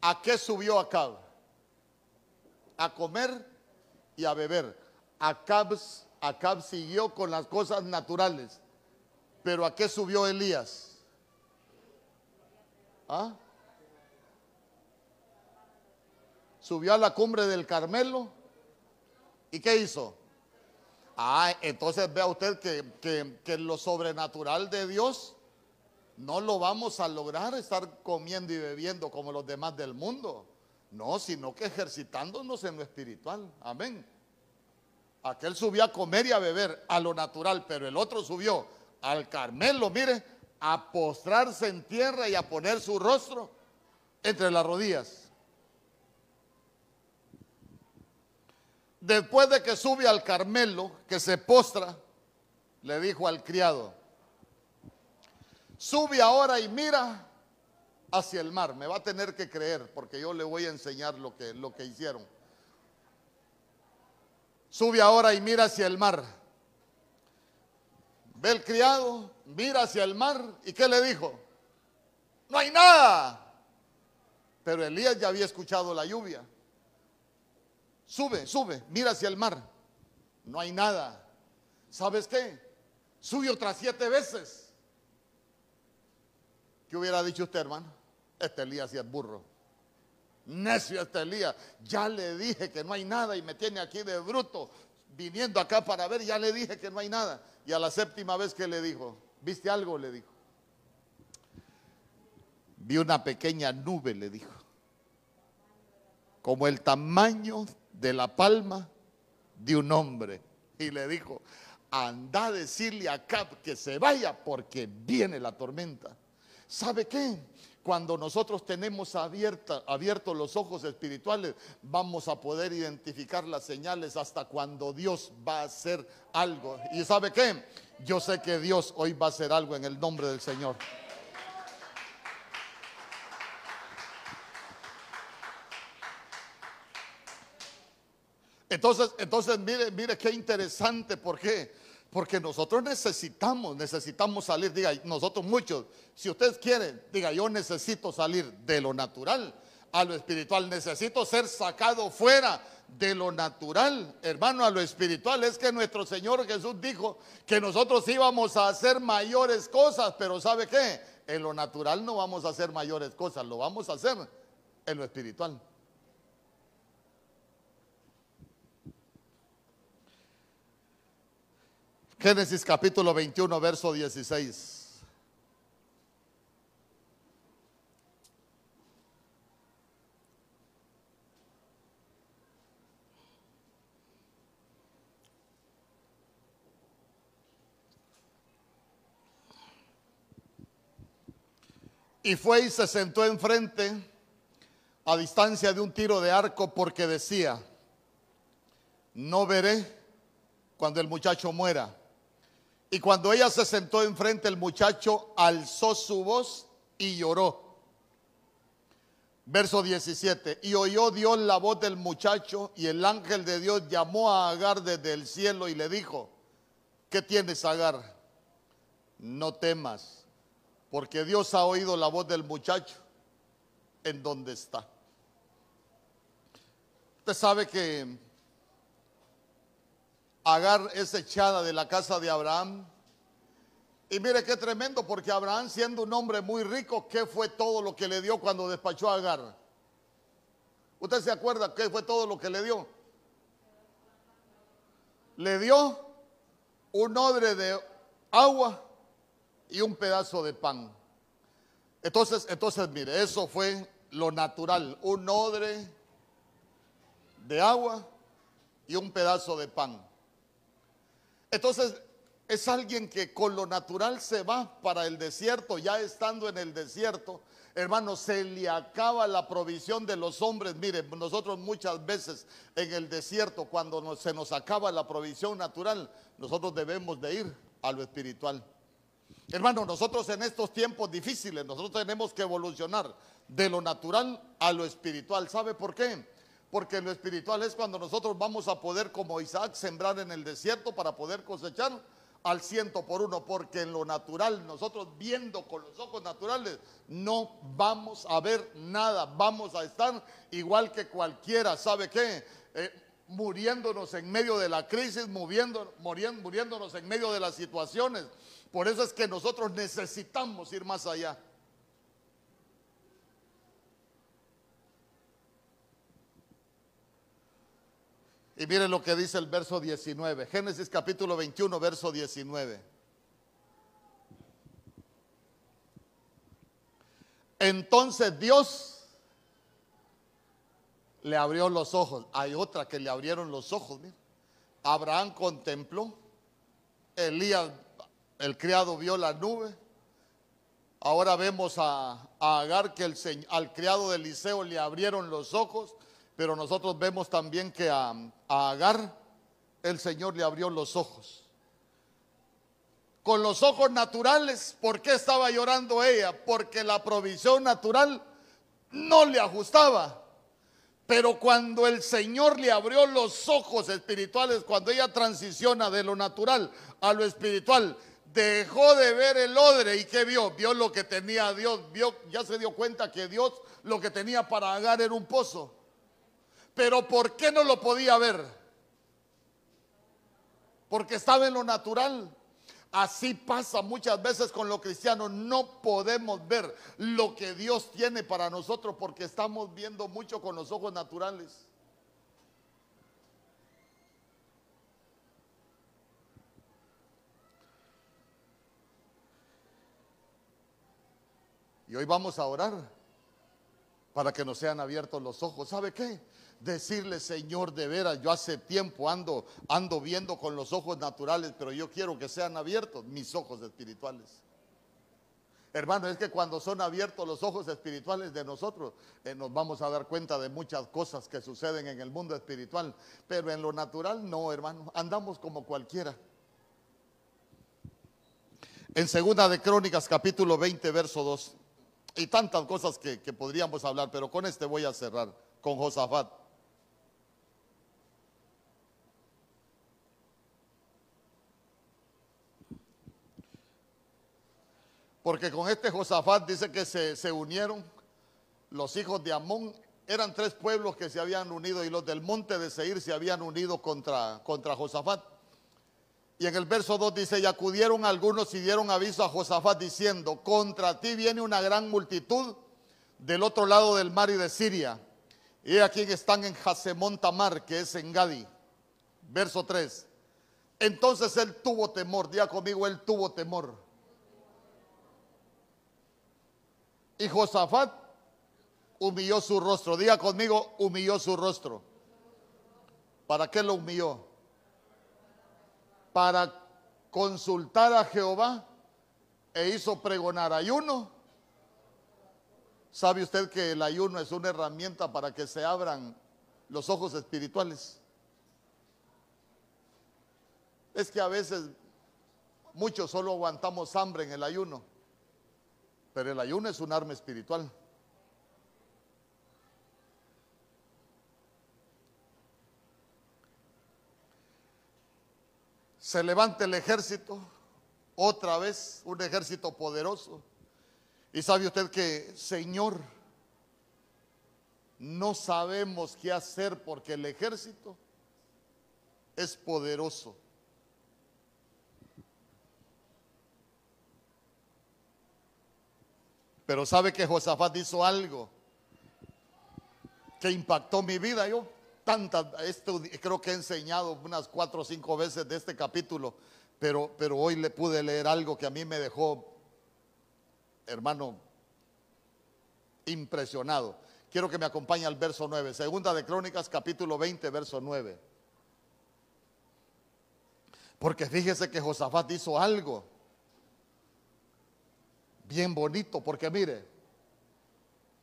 ¿A qué subió Acab? A comer y a beber. Acab, Acab siguió con las cosas naturales. Pero ¿a qué subió Elías? ¿Ah? Subió a la cumbre del Carmelo. ¿Y qué hizo? Ah, entonces vea usted que, que lo sobrenatural de Dios no lo vamos a lograr estar comiendo y bebiendo como los demás del mundo. No, sino que ejercitándonos en lo espiritual. Amén. Aquel subió a comer y a beber a lo natural, pero el otro subió al Carmelo, mire, a postrarse en tierra y a poner su rostro entre las rodillas. Después de que sube al Carmelo, que se postra, le dijo al criado, sube ahora y mira hacia el mar. Me va a tener que creer porque yo le voy a enseñar lo que, lo que hicieron. Sube ahora y mira hacia el mar. Ve el criado, mira hacia el mar y ¿qué le dijo? No hay nada. Pero Elías ya había escuchado la lluvia. Sube, sube, mira hacia el mar. No hay nada. ¿Sabes qué? Sube otras siete veces. ¿Qué hubiera dicho usted, hermano? Este Elías y el burro. Necio este Elías. Ya le dije que no hay nada y me tiene aquí de bruto, viniendo acá para ver. Ya le dije que no hay nada. Y a la séptima vez que le dijo, ¿viste algo? Le dijo. Vi una pequeña nube, le dijo. Como el tamaño de la palma de un hombre y le dijo, anda a decirle a Cap que se vaya porque viene la tormenta. ¿Sabe qué? Cuando nosotros tenemos abiertos los ojos espirituales, vamos a poder identificar las señales hasta cuando Dios va a hacer algo. ¿Y sabe qué? Yo sé que Dios hoy va a hacer algo en el nombre del Señor. Entonces, entonces mire, mire qué interesante, ¿por qué? Porque nosotros necesitamos, necesitamos salir, diga, nosotros muchos, si ustedes quieren, diga, yo necesito salir de lo natural a lo espiritual, necesito ser sacado fuera de lo natural, hermano, a lo espiritual. Es que nuestro Señor Jesús dijo que nosotros íbamos a hacer mayores cosas, pero ¿sabe qué? En lo natural no vamos a hacer mayores cosas, lo vamos a hacer en lo espiritual. Génesis capítulo 21, verso 16. Y fue y se sentó enfrente a distancia de un tiro de arco porque decía, no veré cuando el muchacho muera. Y cuando ella se sentó enfrente, el muchacho alzó su voz y lloró. Verso 17. Y oyó Dios la voz del muchacho y el ángel de Dios llamó a Agar desde el cielo y le dijo, ¿qué tienes Agar? No temas, porque Dios ha oído la voz del muchacho en donde está. Usted sabe que Agar es echada de la casa de Abraham. Y mire qué tremendo, porque Abraham siendo un hombre muy rico, ¿qué fue todo lo que le dio cuando despachó a Agar? ¿Usted se acuerda qué fue todo lo que le dio? Le dio un odre de agua y un pedazo de pan. Entonces, entonces mire, eso fue lo natural, un odre de agua y un pedazo de pan. Entonces, es alguien que con lo natural se va para el desierto, ya estando en el desierto, hermano, se le acaba la provisión de los hombres. Miren, nosotros muchas veces en el desierto, cuando se nos acaba la provisión natural, nosotros debemos de ir a lo espiritual. Hermano, nosotros en estos tiempos difíciles, nosotros tenemos que evolucionar de lo natural a lo espiritual. ¿Sabe por qué? Porque lo espiritual es cuando nosotros vamos a poder, como Isaac, sembrar en el desierto para poder cosechar al ciento por uno, porque en lo natural, nosotros viendo con los ojos naturales, no vamos a ver nada, vamos a estar igual que cualquiera, ¿sabe qué? Eh, muriéndonos en medio de la crisis, muriéndonos en medio de las situaciones. Por eso es que nosotros necesitamos ir más allá. Y miren lo que dice el verso 19. Génesis capítulo 21, verso 19. Entonces Dios le abrió los ojos. Hay otra que le abrieron los ojos. Abraham contempló. Elías, el criado, vio la nube. Ahora vemos a, Agar que el, al criado de Eliseo le abrieron los ojos. Pero nosotros vemos también que a, Agar el Señor le abrió los ojos. Con los ojos naturales, ¿por qué estaba llorando ella? Porque la provisión natural no le ajustaba. Pero cuando el Señor le abrió los ojos espirituales, cuando ella transiciona de lo natural a lo espiritual, dejó de ver el odre y ¿qué vio? Vio lo que tenía Dios, vio, ya se dio cuenta que Dios lo que tenía para Agar era un pozo. Pero ¿por qué no lo podía ver? Porque estaba en lo natural. Así pasa muchas veces con los cristianos. No podemos ver lo que Dios tiene para nosotros porque estamos viendo mucho con los ojos naturales. Y hoy vamos a orar para que nos sean abiertos los ojos. ¿Sabe qué? Decirle, Señor, de veras, yo hace tiempo ando, ando viendo con los ojos naturales, pero yo quiero que sean abiertos mis ojos espirituales. Hermano, es que cuando son abiertos los ojos espirituales de nosotros, eh, nos vamos a dar cuenta de muchas cosas que suceden en el mundo espiritual, pero en lo natural no, hermano, andamos como cualquiera. En segunda de Crónicas, capítulo 20, verso 2, y tantas cosas que, que podríamos hablar, pero con este voy a cerrar, con Josafat. Porque con este Josafat dice que se, unieron los hijos de Amón. Eran tres pueblos que se habían unido y los del monte de Seir se habían unido contra, contra Josafat. Y en el verso 2 dice, y acudieron algunos y dieron aviso a Josafat diciendo, contra ti viene una gran multitud del otro lado del mar y de Siria. Y aquí están en Hasemón Tamar, que es en Gadi. Verso 3. Entonces él tuvo temor, día conmigo, él tuvo temor. Y Josafat humilló su rostro. Diga conmigo, humilló su rostro. ¿Para qué lo humilló? Para consultar a Jehová e hizo pregonar ayuno. ¿Sabe usted que el ayuno es una herramienta para que se abran los ojos espirituales? Es que a veces muchos solo aguantamos hambre en el ayuno. Pero el ayuno es un arma espiritual. Se levanta el ejército, otra vez un ejército poderoso. Y sabe usted que, Señor, no sabemos qué hacer porque el ejército es poderoso. Pero sabe que Josafat hizo algo que impactó mi vida. Yo tantas, esto creo que he enseñado unas cuatro o cinco veces de este capítulo, pero, pero hoy le pude leer algo que a mí me dejó, hermano, impresionado. quiero que me acompañe al verso 9. Segunda de Crónicas, capítulo 20, verso 9. Porque fíjese que Josafat hizo algo bien bonito, porque mire,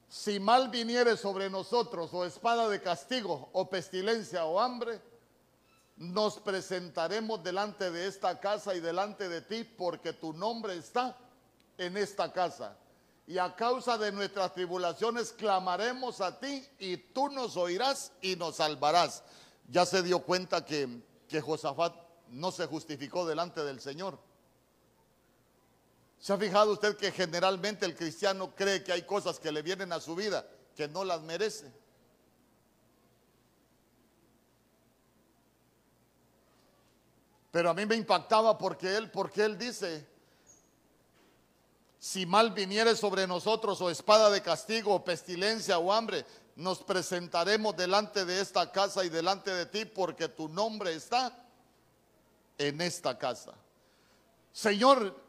si mal viniere sobre nosotros o espada de castigo o pestilencia o hambre, nos presentaremos delante de esta casa y delante de ti porque tu nombre está en esta casa. Y a causa de nuestras tribulaciones clamaremos a ti y tú nos oirás y nos salvarás. Ya se dio cuenta que, que Josafat no se justificó delante del Señor. ¿Se ha fijado usted que generalmente el cristiano cree que hay cosas que le vienen a su vida que no las merece? Pero a mí me impactaba porque él, porque él dice, si mal viniere sobre nosotros o espada de castigo o pestilencia o hambre, nos presentaremos delante de esta casa y delante de ti porque tu nombre está en esta casa. Señor,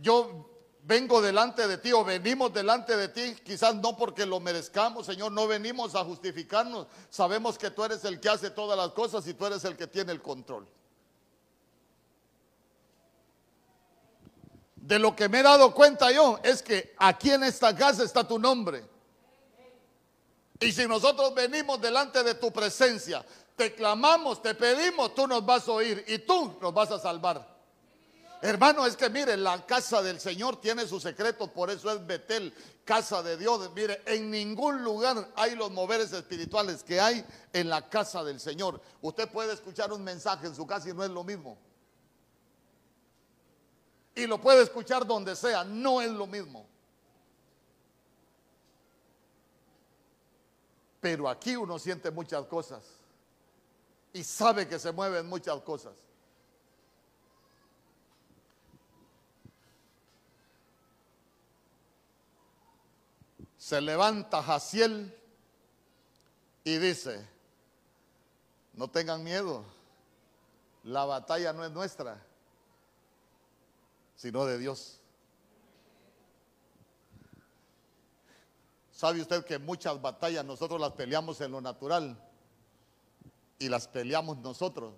yo vengo delante de ti o venimos delante de ti, quizás no porque lo merezcamos, Señor, no venimos a justificarnos. Sabemos que tú eres el que hace todas las cosas y tú eres el que tiene el control. de lo que me he dado cuenta yo es que aquí en esta casa está tu nombre. Y si nosotros venimos delante de tu presencia, te clamamos, te pedimos, tú nos vas a oír y tú nos vas a salvar. Hermano, es que mire, la casa del Señor tiene sus secretos, por eso es Betel, casa de Dios. Mire, en ningún lugar hay los moveres espirituales que hay en la casa del Señor. Usted puede escuchar un mensaje en su casa y no es lo mismo y lo puede escuchar donde sea, no es lo mismo. Pero aquí uno siente muchas cosas y sabe que se mueven muchas cosas. Se levanta Jaciel y dice, no tengan miedo, la batalla no es nuestra sino de Dios. ¿Sabe usted que muchas batallas nosotros las peleamos en lo natural y las peleamos nosotros?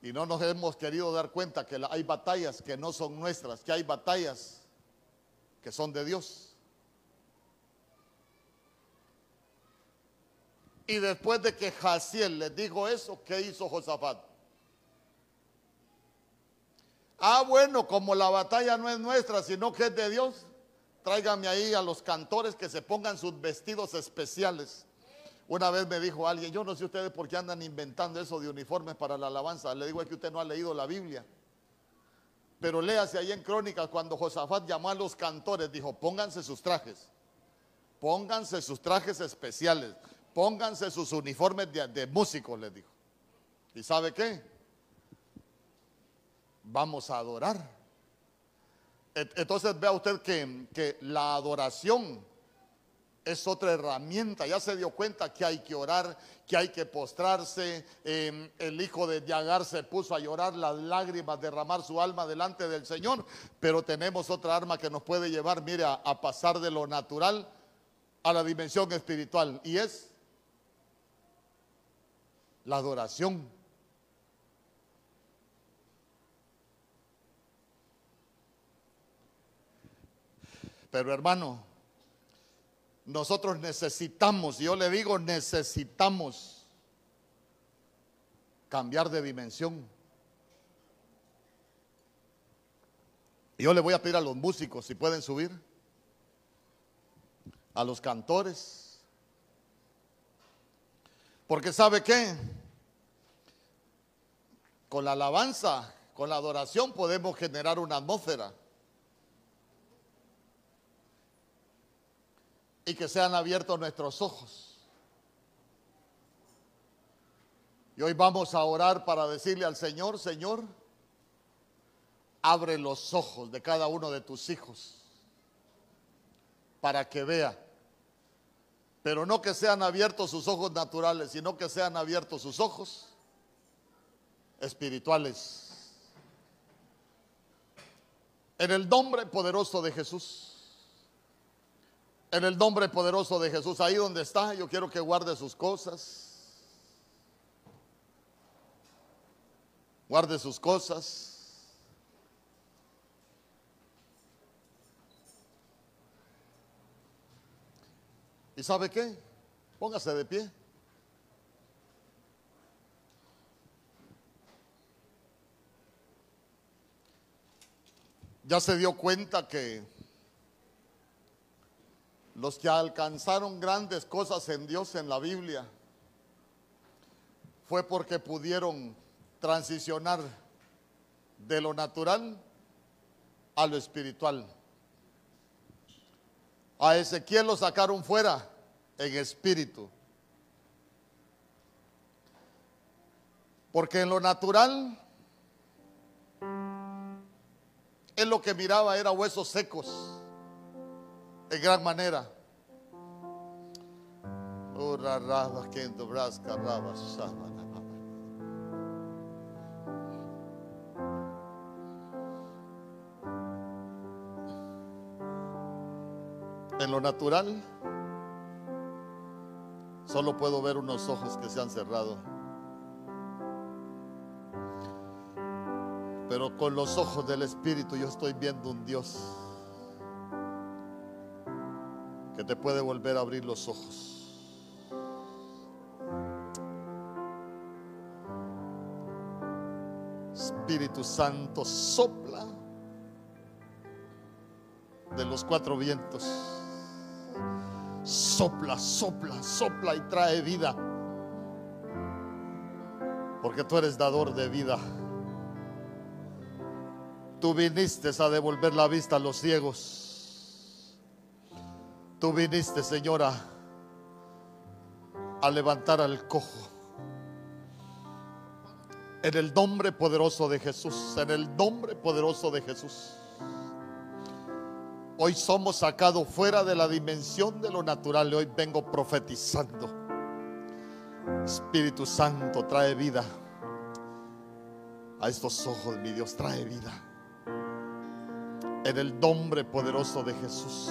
Y no nos hemos querido dar cuenta que hay batallas que no son nuestras, que hay batallas que son de Dios. Y después de que Jaciel les dijo eso, ¿qué hizo Josafat? Ah, bueno, como la batalla no es nuestra, sino que es de Dios, tráigame ahí a los cantores que se pongan sus vestidos especiales. Una vez me dijo alguien, yo no sé ustedes por qué andan inventando eso de uniformes para la alabanza. Le digo es que usted no ha leído la Biblia. Pero léase ahí en Crónicas cuando Josafat llamó a los cantores, dijo, pónganse sus trajes, pónganse sus trajes especiales, pónganse sus uniformes de, músicos, les dijo. ¿Y sabe qué? vamos a adorar. Entonces vea usted que, la adoración es otra herramienta. Ya se dio cuenta que hay que orar, que hay que postrarse. Em, el hijo de Diagar se puso a llorar las lágrimas, derramar su alma delante del Señor. Pero tenemos otra arma que nos puede llevar, mire, a pasar de lo natural a la dimensión espiritual. Y es la adoración. Pero hermano, nosotros necesitamos, yo le digo, necesitamos cambiar de dimensión. Yo le voy a pedir a los músicos si pueden subir, a los cantores, porque sabe qué, con la alabanza, con la adoración podemos generar una atmósfera. y que sean abiertos nuestros ojos. Y hoy vamos a orar para decirle al Señor, Señor, abre los ojos de cada uno de tus hijos para que vea. Pero no que sean abiertos sus ojos naturales, sino que sean abiertos sus ojos espirituales. En el nombre poderoso de Jesús. En el nombre poderoso de Jesús, ahí donde está, yo quiero que guarde sus cosas. Guarde sus cosas. ¿Y sabe qué? Póngase de pie. Ya se dio cuenta que los que alcanzaron grandes cosas en Dios en la Biblia fue porque pudieron transicionar de lo natural a lo espiritual. A Ezequiel lo sacaron fuera en espíritu. Porque en lo natural, él lo que miraba era huesos secos, en gran manera. En lo natural, solo puedo ver unos ojos que se han cerrado. Pero con los ojos del Espíritu yo estoy viendo un Dios que te puede volver a abrir los ojos. Espíritu Santo sopla de los cuatro vientos. Sopla, sopla, sopla y trae vida. Porque tú eres dador de vida. Tú viniste a devolver la vista a los ciegos. Tú viniste, Señora, a levantar al cojo. En el nombre poderoso de Jesús, en el nombre poderoso de Jesús. Hoy somos sacados fuera de la dimensión de lo natural y hoy vengo profetizando. Espíritu Santo trae vida a estos ojos, mi Dios, trae vida. En el nombre poderoso de Jesús.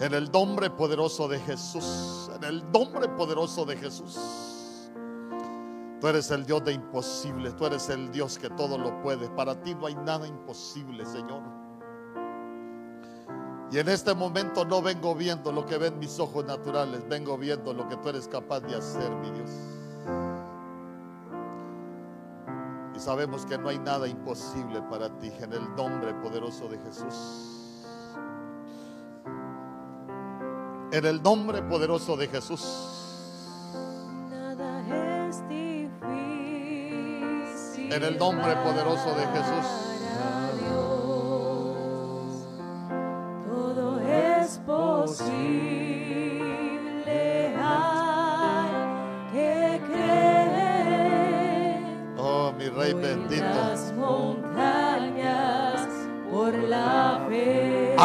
En el nombre poderoso de Jesús. En el nombre poderoso de Jesús. Tú eres el Dios de imposible. Tú eres el Dios que todo lo puede. Para ti no hay nada imposible, Señor. Y en este momento no vengo viendo lo que ven mis ojos naturales, vengo viendo lo que tú eres capaz de hacer, mi Dios. Y sabemos que no hay nada imposible para ti, en el nombre poderoso de Jesús. En el nombre poderoso de Jesús. Nada es difícil. En el nombre poderoso de Jesús.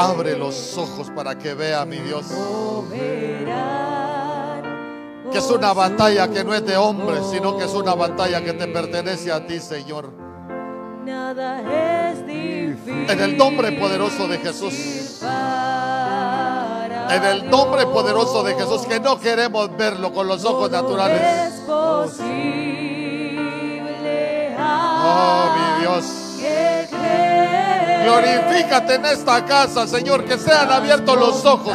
Abre los ojos para que vea, mi Dios. Que es una batalla que no es de hombres, sino que es una batalla que te pertenece a ti, Señor. Nada es difícil. En el nombre poderoso de Jesús. En el nombre poderoso de Jesús, que no queremos verlo con los ojos naturales. Es posible Oh, mi Dios. Glorifícate en esta casa, Señor, que sean abiertos los ojos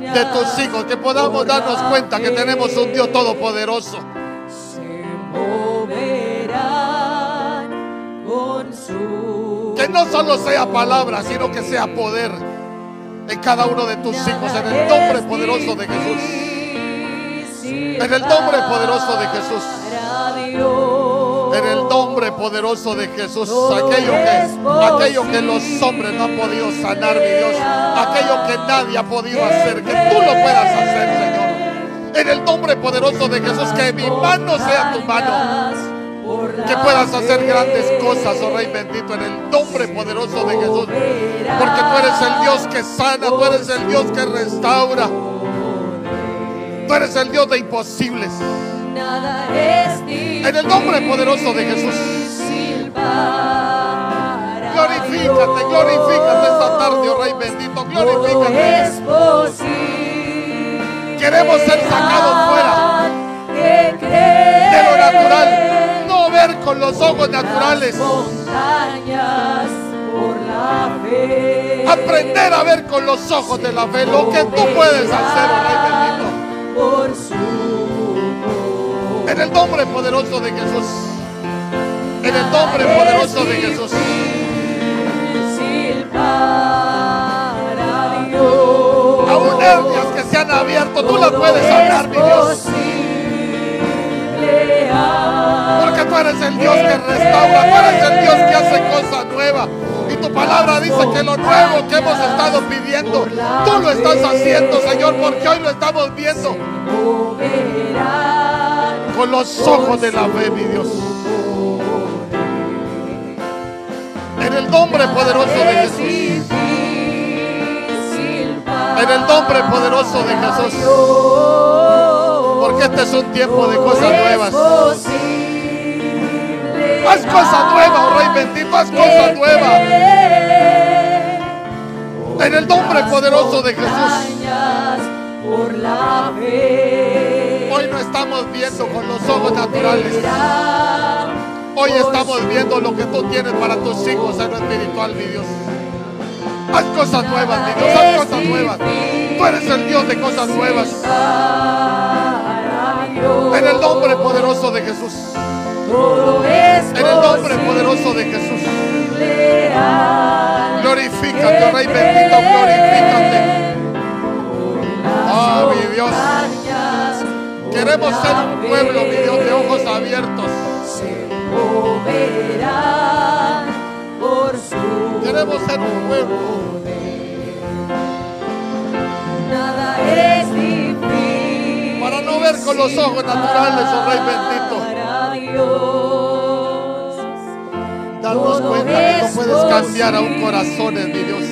de tus hijos, que podamos darnos cuenta que tenemos un Dios todopoderoso. Que no solo sea palabra, sino que sea poder en cada uno de tus hijos, en el nombre poderoso de Jesús. En el nombre poderoso de Jesús. En el nombre poderoso de Jesús, aquello que, aquello que los hombres no han podido sanar, mi Dios, aquello que nadie ha podido hacer, que tú lo puedas hacer, Señor. En el nombre poderoso de Jesús, que mi mano sea tu mano, que puedas hacer grandes cosas, oh Rey bendito, en el nombre poderoso de Jesús, porque tú eres el Dios que sana, tú eres el Dios que restaura, tú eres el Dios de imposibles. En el nombre poderoso de Jesús. Glorifícate, glorifícate esta tarde, oh Rey bendito, glorifícate. es posible. Queremos ser sacados fuera de lo natural, no ver con los ojos naturales, montañas por la fe. aprender a ver con los ojos de la fe lo que tú puedes hacer, oh Rey bendito. Por su En el nombre poderoso de Jesús. En el nombre poderoso de Jesús. Para Dios. Aún hernias que se han abierto, tú las puedes sanar, mi Dios. Porque tú eres el Dios que restaura, tú eres el Dios que hace cosas nuevas. Y tu palabra dice que lo nuevo que hemos estado pidiendo, tú lo estás haciendo, Señor, porque hoy lo estamos viendo con los ojos de la fe, mi Dios. En el nombre poderoso de Es Jesús. En el nombre poderoso de Jesús. Porque este es un tiempo de cosas nuevas. Haz cosas nuevas, oh Rey bendito, haz cosas nuevas. En el nombre poderoso de Jesús. Hoy no estamos viendo con los ojos naturales. Hoy estamos viendo lo que tú tienes para tus hijos en lo espiritual, mi Dios. Haz cosas nuevas, mi Dios, haz cosas nuevas. Tú eres el Dios de cosas nuevas. En el nombre poderoso de Jesús. En el nombre poderoso de Jesús. Glorifícate, Rey bendito, glorifícate. Ah, mi Dios. Queremos ser un pueblo, mi Dios, de ojos abiertos. Se moverán por su Queremos ser un pueblo nada es difícil para no ver con los ojos naturales, oh Rey bendito. Dios Darnos cuenta que no puedes cambiar a un corazón, mi Dios.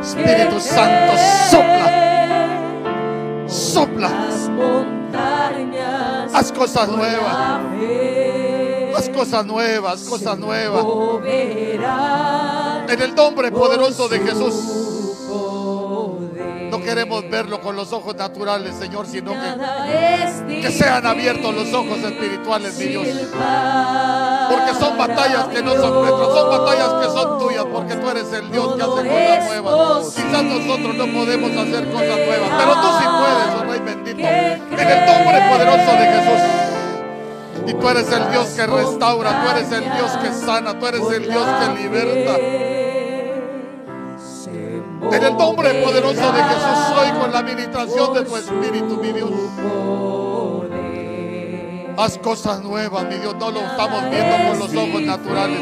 Espíritu Santo, sopla, sopla. Haz cosas nuevas, haz cosas nuevas, cosas nuevas. En el nombre poderoso de Jesús. Queremos verlo con los ojos naturales, Señor, sino que, que sean abiertos los ojos espirituales, mi Dios. Porque son batallas que no son nuestras, son batallas que son tuyas, porque tú eres el Dios que hace cosas nuevas. Quizás nosotros no podemos hacer cosas nuevas, pero tú sí puedes, oh Rey bendito. En el nombre poderoso de Jesús. Y tú eres el Dios que restaura, tú eres el Dios que sana, tú eres el Dios que liberta. En el nombre poderoso de Jesús, hoy con la administración de tu Espíritu, mi Dios. Haz cosas nuevas, mi Dios. No lo estamos viendo con los ojos naturales.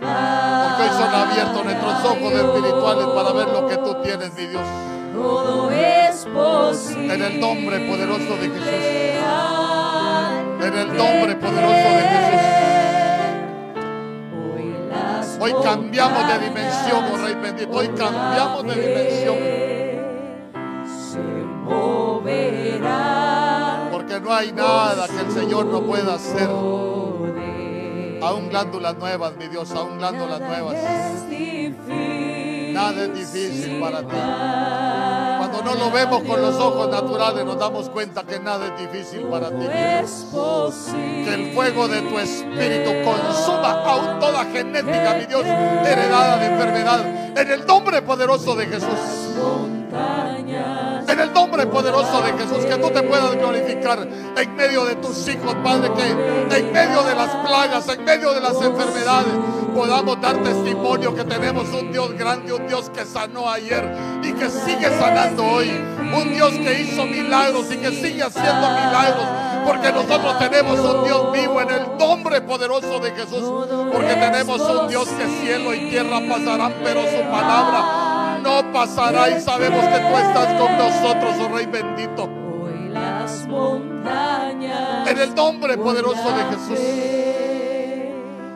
Porque hoy son abiertos nuestros ojos espirituales para ver lo que tú tienes, mi Dios. Todo es posible. En el nombre poderoso de Jesús. En el nombre poderoso de Jesús. Hoy, cambiamos de dimensión, oh Rey bendito. Hoy cambiamos de dimensión. Se moverán Porque no hay nada que el Señor no pueda hacer. Aún glándulas nuevas, mi Dios. Aún glándulas nuevas. Es difícil. Nada es difícil para ti. Cuando no lo vemos con los ojos naturales, nos damos cuenta que nada es difícil para ti. Que el fuego de tu espíritu consuma aún toda genética, mi Dios, heredada de enfermedad. En el nombre poderoso de Jesús. Nombre poderoso de Jesús, que tú te puedas glorificar en medio de tus hijos, Padre, que en medio de las plagas, en medio de las enfermedades, podamos dar testimonio que tenemos un Dios grande, un Dios que sanó ayer y que sigue sanando hoy, un Dios que hizo milagros y que sigue haciendo milagros, porque nosotros tenemos un Dios vivo en el nombre poderoso de Jesús, porque tenemos un Dios que cielo y tierra pasarán, pero su palabra no pasará y sabemos que tú estás con nosotros, oh Rey bendito. Hoy las montañas. En el nombre poderoso de Jesús.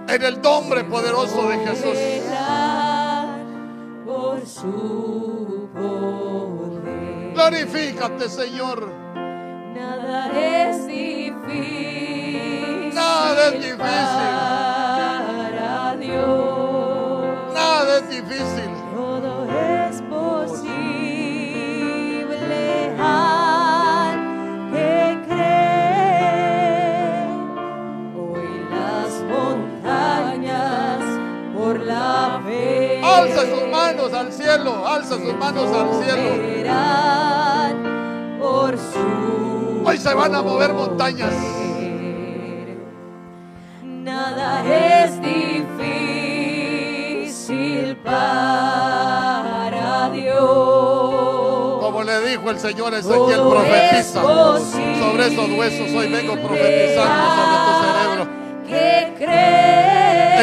En el nombre poderoso de Jesús. Por su poder. Glorifícate, Señor. Nada es difícil. Nada es difícil. Para Dios. Nada es difícil. Alza sus manos al cielo. Moverán por su Hoy se van a mover montañas. Nada es difícil para Dios. Como le dijo el Señor Ezequiel, profetiza sobre esos huesos. Hoy vengo profetizando sobre tu cerebro. Que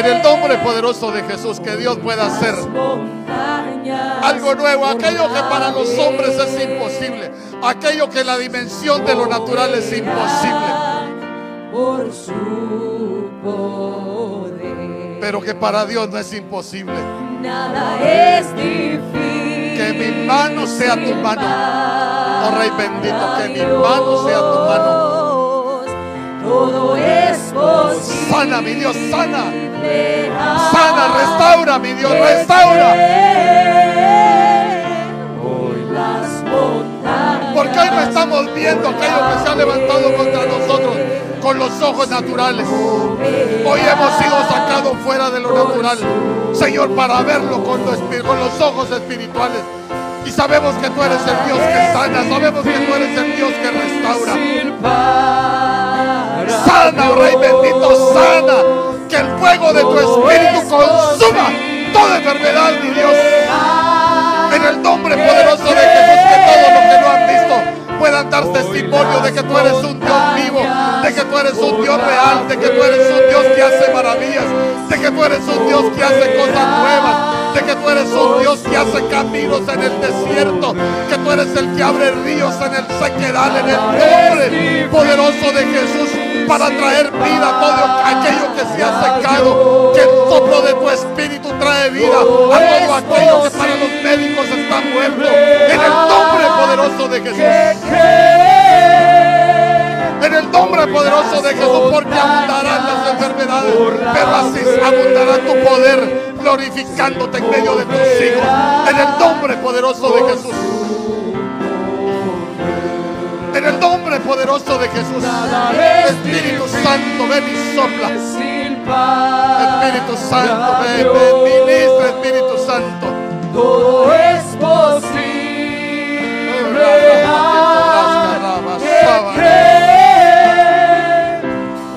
En el nombre poderoso de Jesús, que Dios pueda hacer algo nuevo, aquello que para los hombres es imposible, aquello que en la dimensión de lo natural es imposible, Por su poder. pero que para Dios no es imposible. Nada es difícil. Que mi mano sea tu mano. Oh Rey bendito, que mi mano sea tu mano. Todo es posible. Sana, mi Dios, sana. Sana, restaura, mi Dios, restaura. Porque hoy no estamos viendo aquello que se ha levantado contra nosotros con los ojos naturales. Hoy hemos sido sacados fuera de lo natural, Señor, para verlo con los ojos espirituales. Y sabemos que tú eres el Dios que sana, sabemos que tú eres el Dios que restaura. Sana, oh Rey bendito, sana. Que el fuego de tu espíritu consuma toda enfermedad, mi Dios. En el nombre poderoso de Jesús, que todos los que lo han visto puedan dar testimonio de que tú eres un Dios vivo, de que tú eres un Dios real, de que tú eres un Dios que hace maravillas, de que tú eres un Dios que hace cosas nuevas, que tú eres un Dios que hace caminos en el desierto, que tú eres el que abre ríos en el sequedal, en el nombre poderoso de Jesús, para traer vida a todo aquello que se ha secado, que el soplo de tu espíritu trae vida a todo aquello que para los médicos está muerto, en el nombre poderoso de Jesús. En el nombre poderoso de Jesús, porque abundarán las enfermedades, pero así abundará tu poder, glorificándote en medio de tus hijos. En el nombre poderoso de Jesús. En el nombre poderoso de Jesús. Espíritu Santo, ven y sopla. Espíritu Santo, ven, ven, ministra Espíritu Santo. Todo es posible.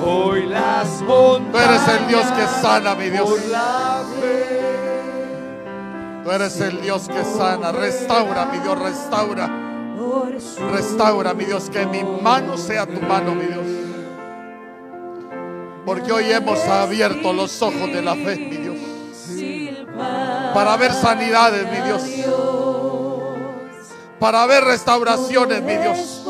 Hoy las montañas. Tú eres el Dios que sana, mi Dios. Tú eres el Dios que sana. Restaura, mi Dios, restaura. Restaura, mi Dios, que mi mano sea tu mano, mi Dios. Porque hoy hemos abierto los ojos de la fe, mi Dios. Para ver sanidades, mi Dios. Para ver restauraciones, mi Dios.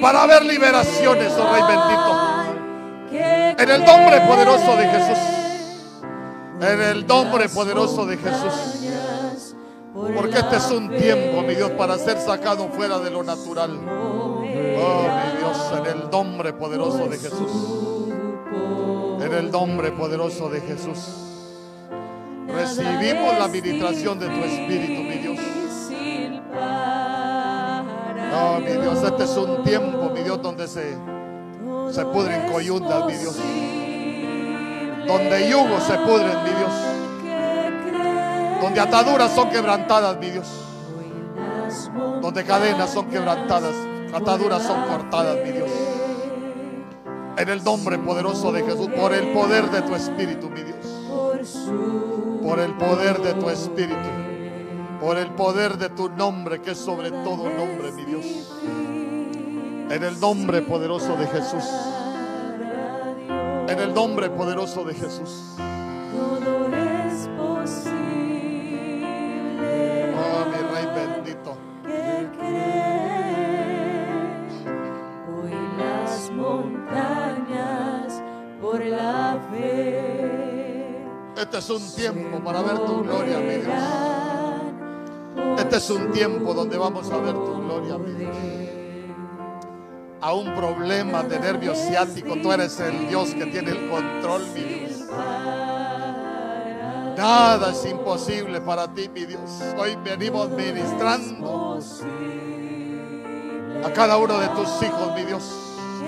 Para ver liberaciones, oh Rey bendito. En el nombre poderoso de Jesús. En el nombre poderoso de Jesús. Porque este es un tiempo, mi Dios, para ser sacado fuera de lo natural. Oh, mi Dios, en el nombre poderoso de Jesús. En el nombre poderoso de Jesús. Recibimos la administración de tu Espíritu, mi Dios. Oh, mi Dios, este es un tiempo, mi Dios, donde se, se pudren coyundas, mi Dios. Donde yugos se pudren, mi Dios. Donde ataduras son quebrantadas, mi Dios. Donde cadenas son quebrantadas, ataduras son cortadas, mi Dios. En el nombre poderoso de Jesús, por el poder de tu Espíritu, mi Dios. Por el poder de tu Espíritu. Por el poder de tu nombre, que es sobre todo nombre, mi Dios. En el nombre poderoso de Jesús. En el nombre poderoso de Jesús. Todo es posible Oh, mi Rey bendito. que cree. Hoy las montañas por la fe. Este es un tiempo para ver tu gloria, mi Dios. Este es un tiempo donde vamos a ver tu gloria, mi Dios. A un problema de nervio ciático, tú eres el Dios que tiene el control, mi Dios. Nada es imposible para ti, mi Dios. Hoy venimos ministrando a cada uno de tus hijos, mi Dios.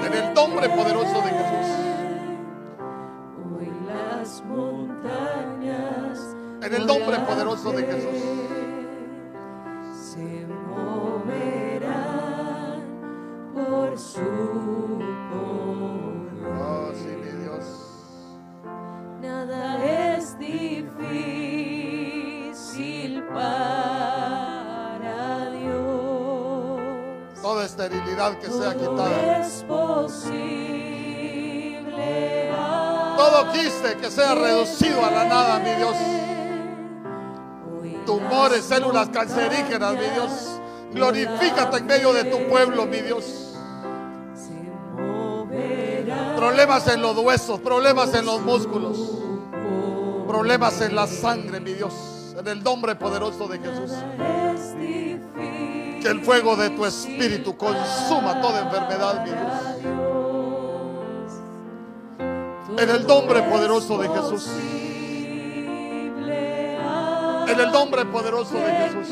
En el nombre poderoso de Jesús. En el nombre poderoso de Jesús. Esterilidad que sea quitada. es posible. a Todo quiste que sea reducido a la nada, mi Dios. Tumores, las células cancerígenas, mi Dios. Glorifícate en medio de tu pueblo, mi Dios. Problemas en los huesos, problemas en los músculos, problemas en la sangre, mi Dios. En el nombre poderoso de Jesús. El fuego de tu espíritu consuma toda enfermedad, mi Dios. En el nombre poderoso de Jesús. En el nombre poderoso de Jesús.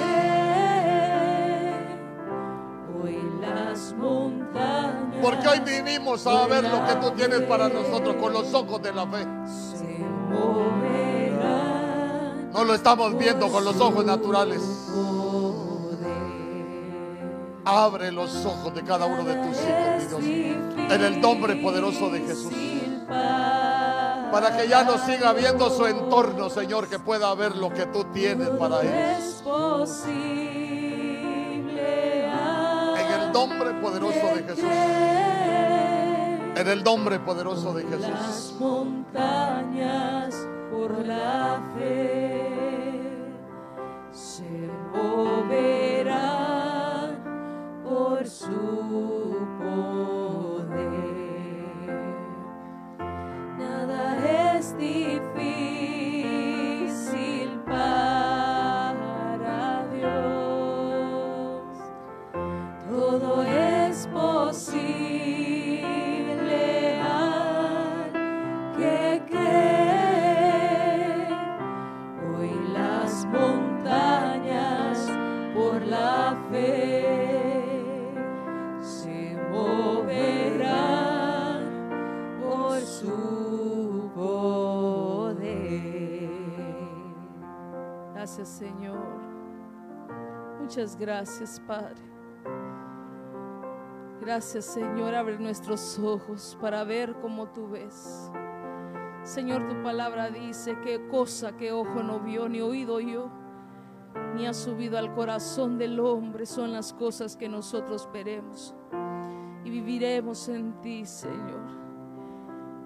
Porque hoy vivimos a ver lo que tú tienes para nosotros con los ojos de la fe. No lo estamos viendo con los ojos naturales. Abre los ojos de cada uno de tus hijos, mi Dios. En el nombre poderoso de Jesús. Para que ya no siga viendo su entorno, Señor, que pueda ver lo que tú tienes para posible En el nombre poderoso de Jesús. En el nombre poderoso de Jesús. las montañas por la fe se por Señor. Muchas gracias Padre. Gracias Señor, abre nuestros ojos para ver como tú ves. Señor, tu palabra dice que cosa que ojo no vio ni oído yo, ni ha subido al corazón del hombre son las cosas que nosotros veremos y viviremos en ti, Señor.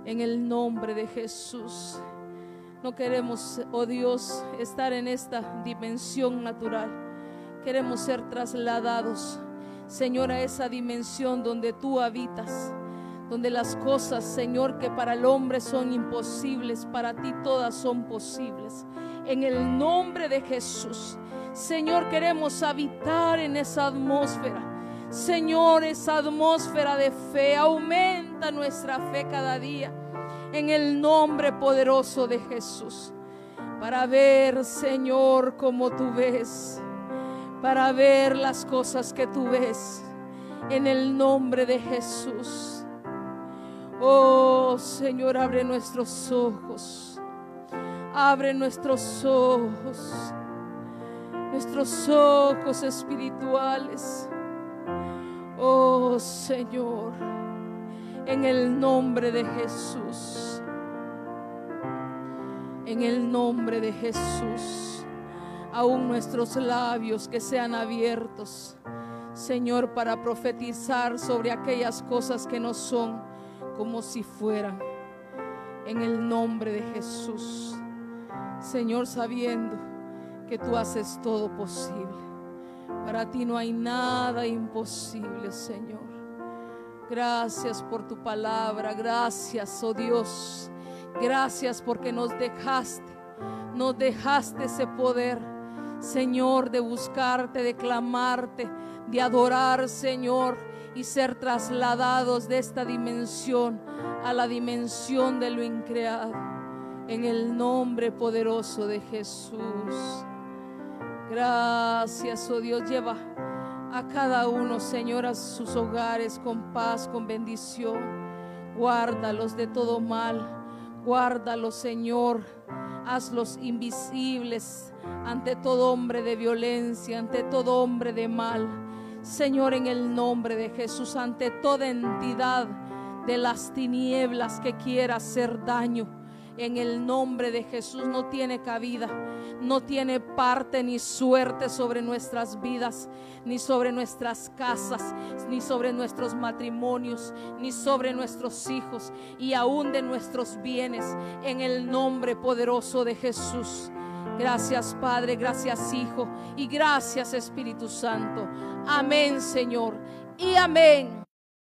En el nombre de Jesús. No queremos, oh Dios, estar en esta dimensión natural. Queremos ser trasladados, Señor, a esa dimensión donde tú habitas donde las cosas, Señor, que para el hombre son imposibles, para ti todas son posibles. En el nombre de Jesús, Señor, queremos habitar en esa atmósfera. Señor, esa atmósfera de fe, aumenta nuestra fe cada día. En el nombre poderoso de Jesús. Para ver, Señor, como tú ves. Para ver las cosas que tú ves. En el nombre de Jesús. Oh Señor, abre nuestros ojos. Abre nuestros ojos. Nuestros ojos espirituales. Oh Señor, en el nombre de Jesús. En el nombre de Jesús. Aún nuestros labios que sean abiertos. Señor, para profetizar sobre aquellas cosas que no son como si fueran. En el nombre de Jesús. Señor, sabiendo que tú haces todo posible. Para ti no hay nada imposible, Señor. Gracias por tu palabra. Gracias, oh Dios. Gracias porque nos dejaste. Nos dejaste ese poder, Señor, de buscarte, de clamarte, de adorar, Señor, y ser trasladados de esta dimensión a la dimensión de lo increado. En el nombre poderoso de Jesús. Gracias, oh Dios, lleva a cada uno, Señor, a sus hogares con paz, con bendición. Guárdalos de todo mal. Guárdalos, Señor. hazlos invisibles ante todo hombre de violencia, ante todo hombre de mal. Señor, en el nombre de Jesús, ante toda entidad de las tinieblas que quiera hacer daño en el nombre de Jesús no tiene cabida, no tiene parte ni suerte sobre nuestras vidas, ni sobre nuestras casas, ni sobre nuestros matrimonios, ni sobre nuestros hijos y aún de nuestros bienes, en el nombre poderoso de Jesús. Gracias Padre, gracias Hijo y gracias Espíritu Santo. Amén Señor y amén.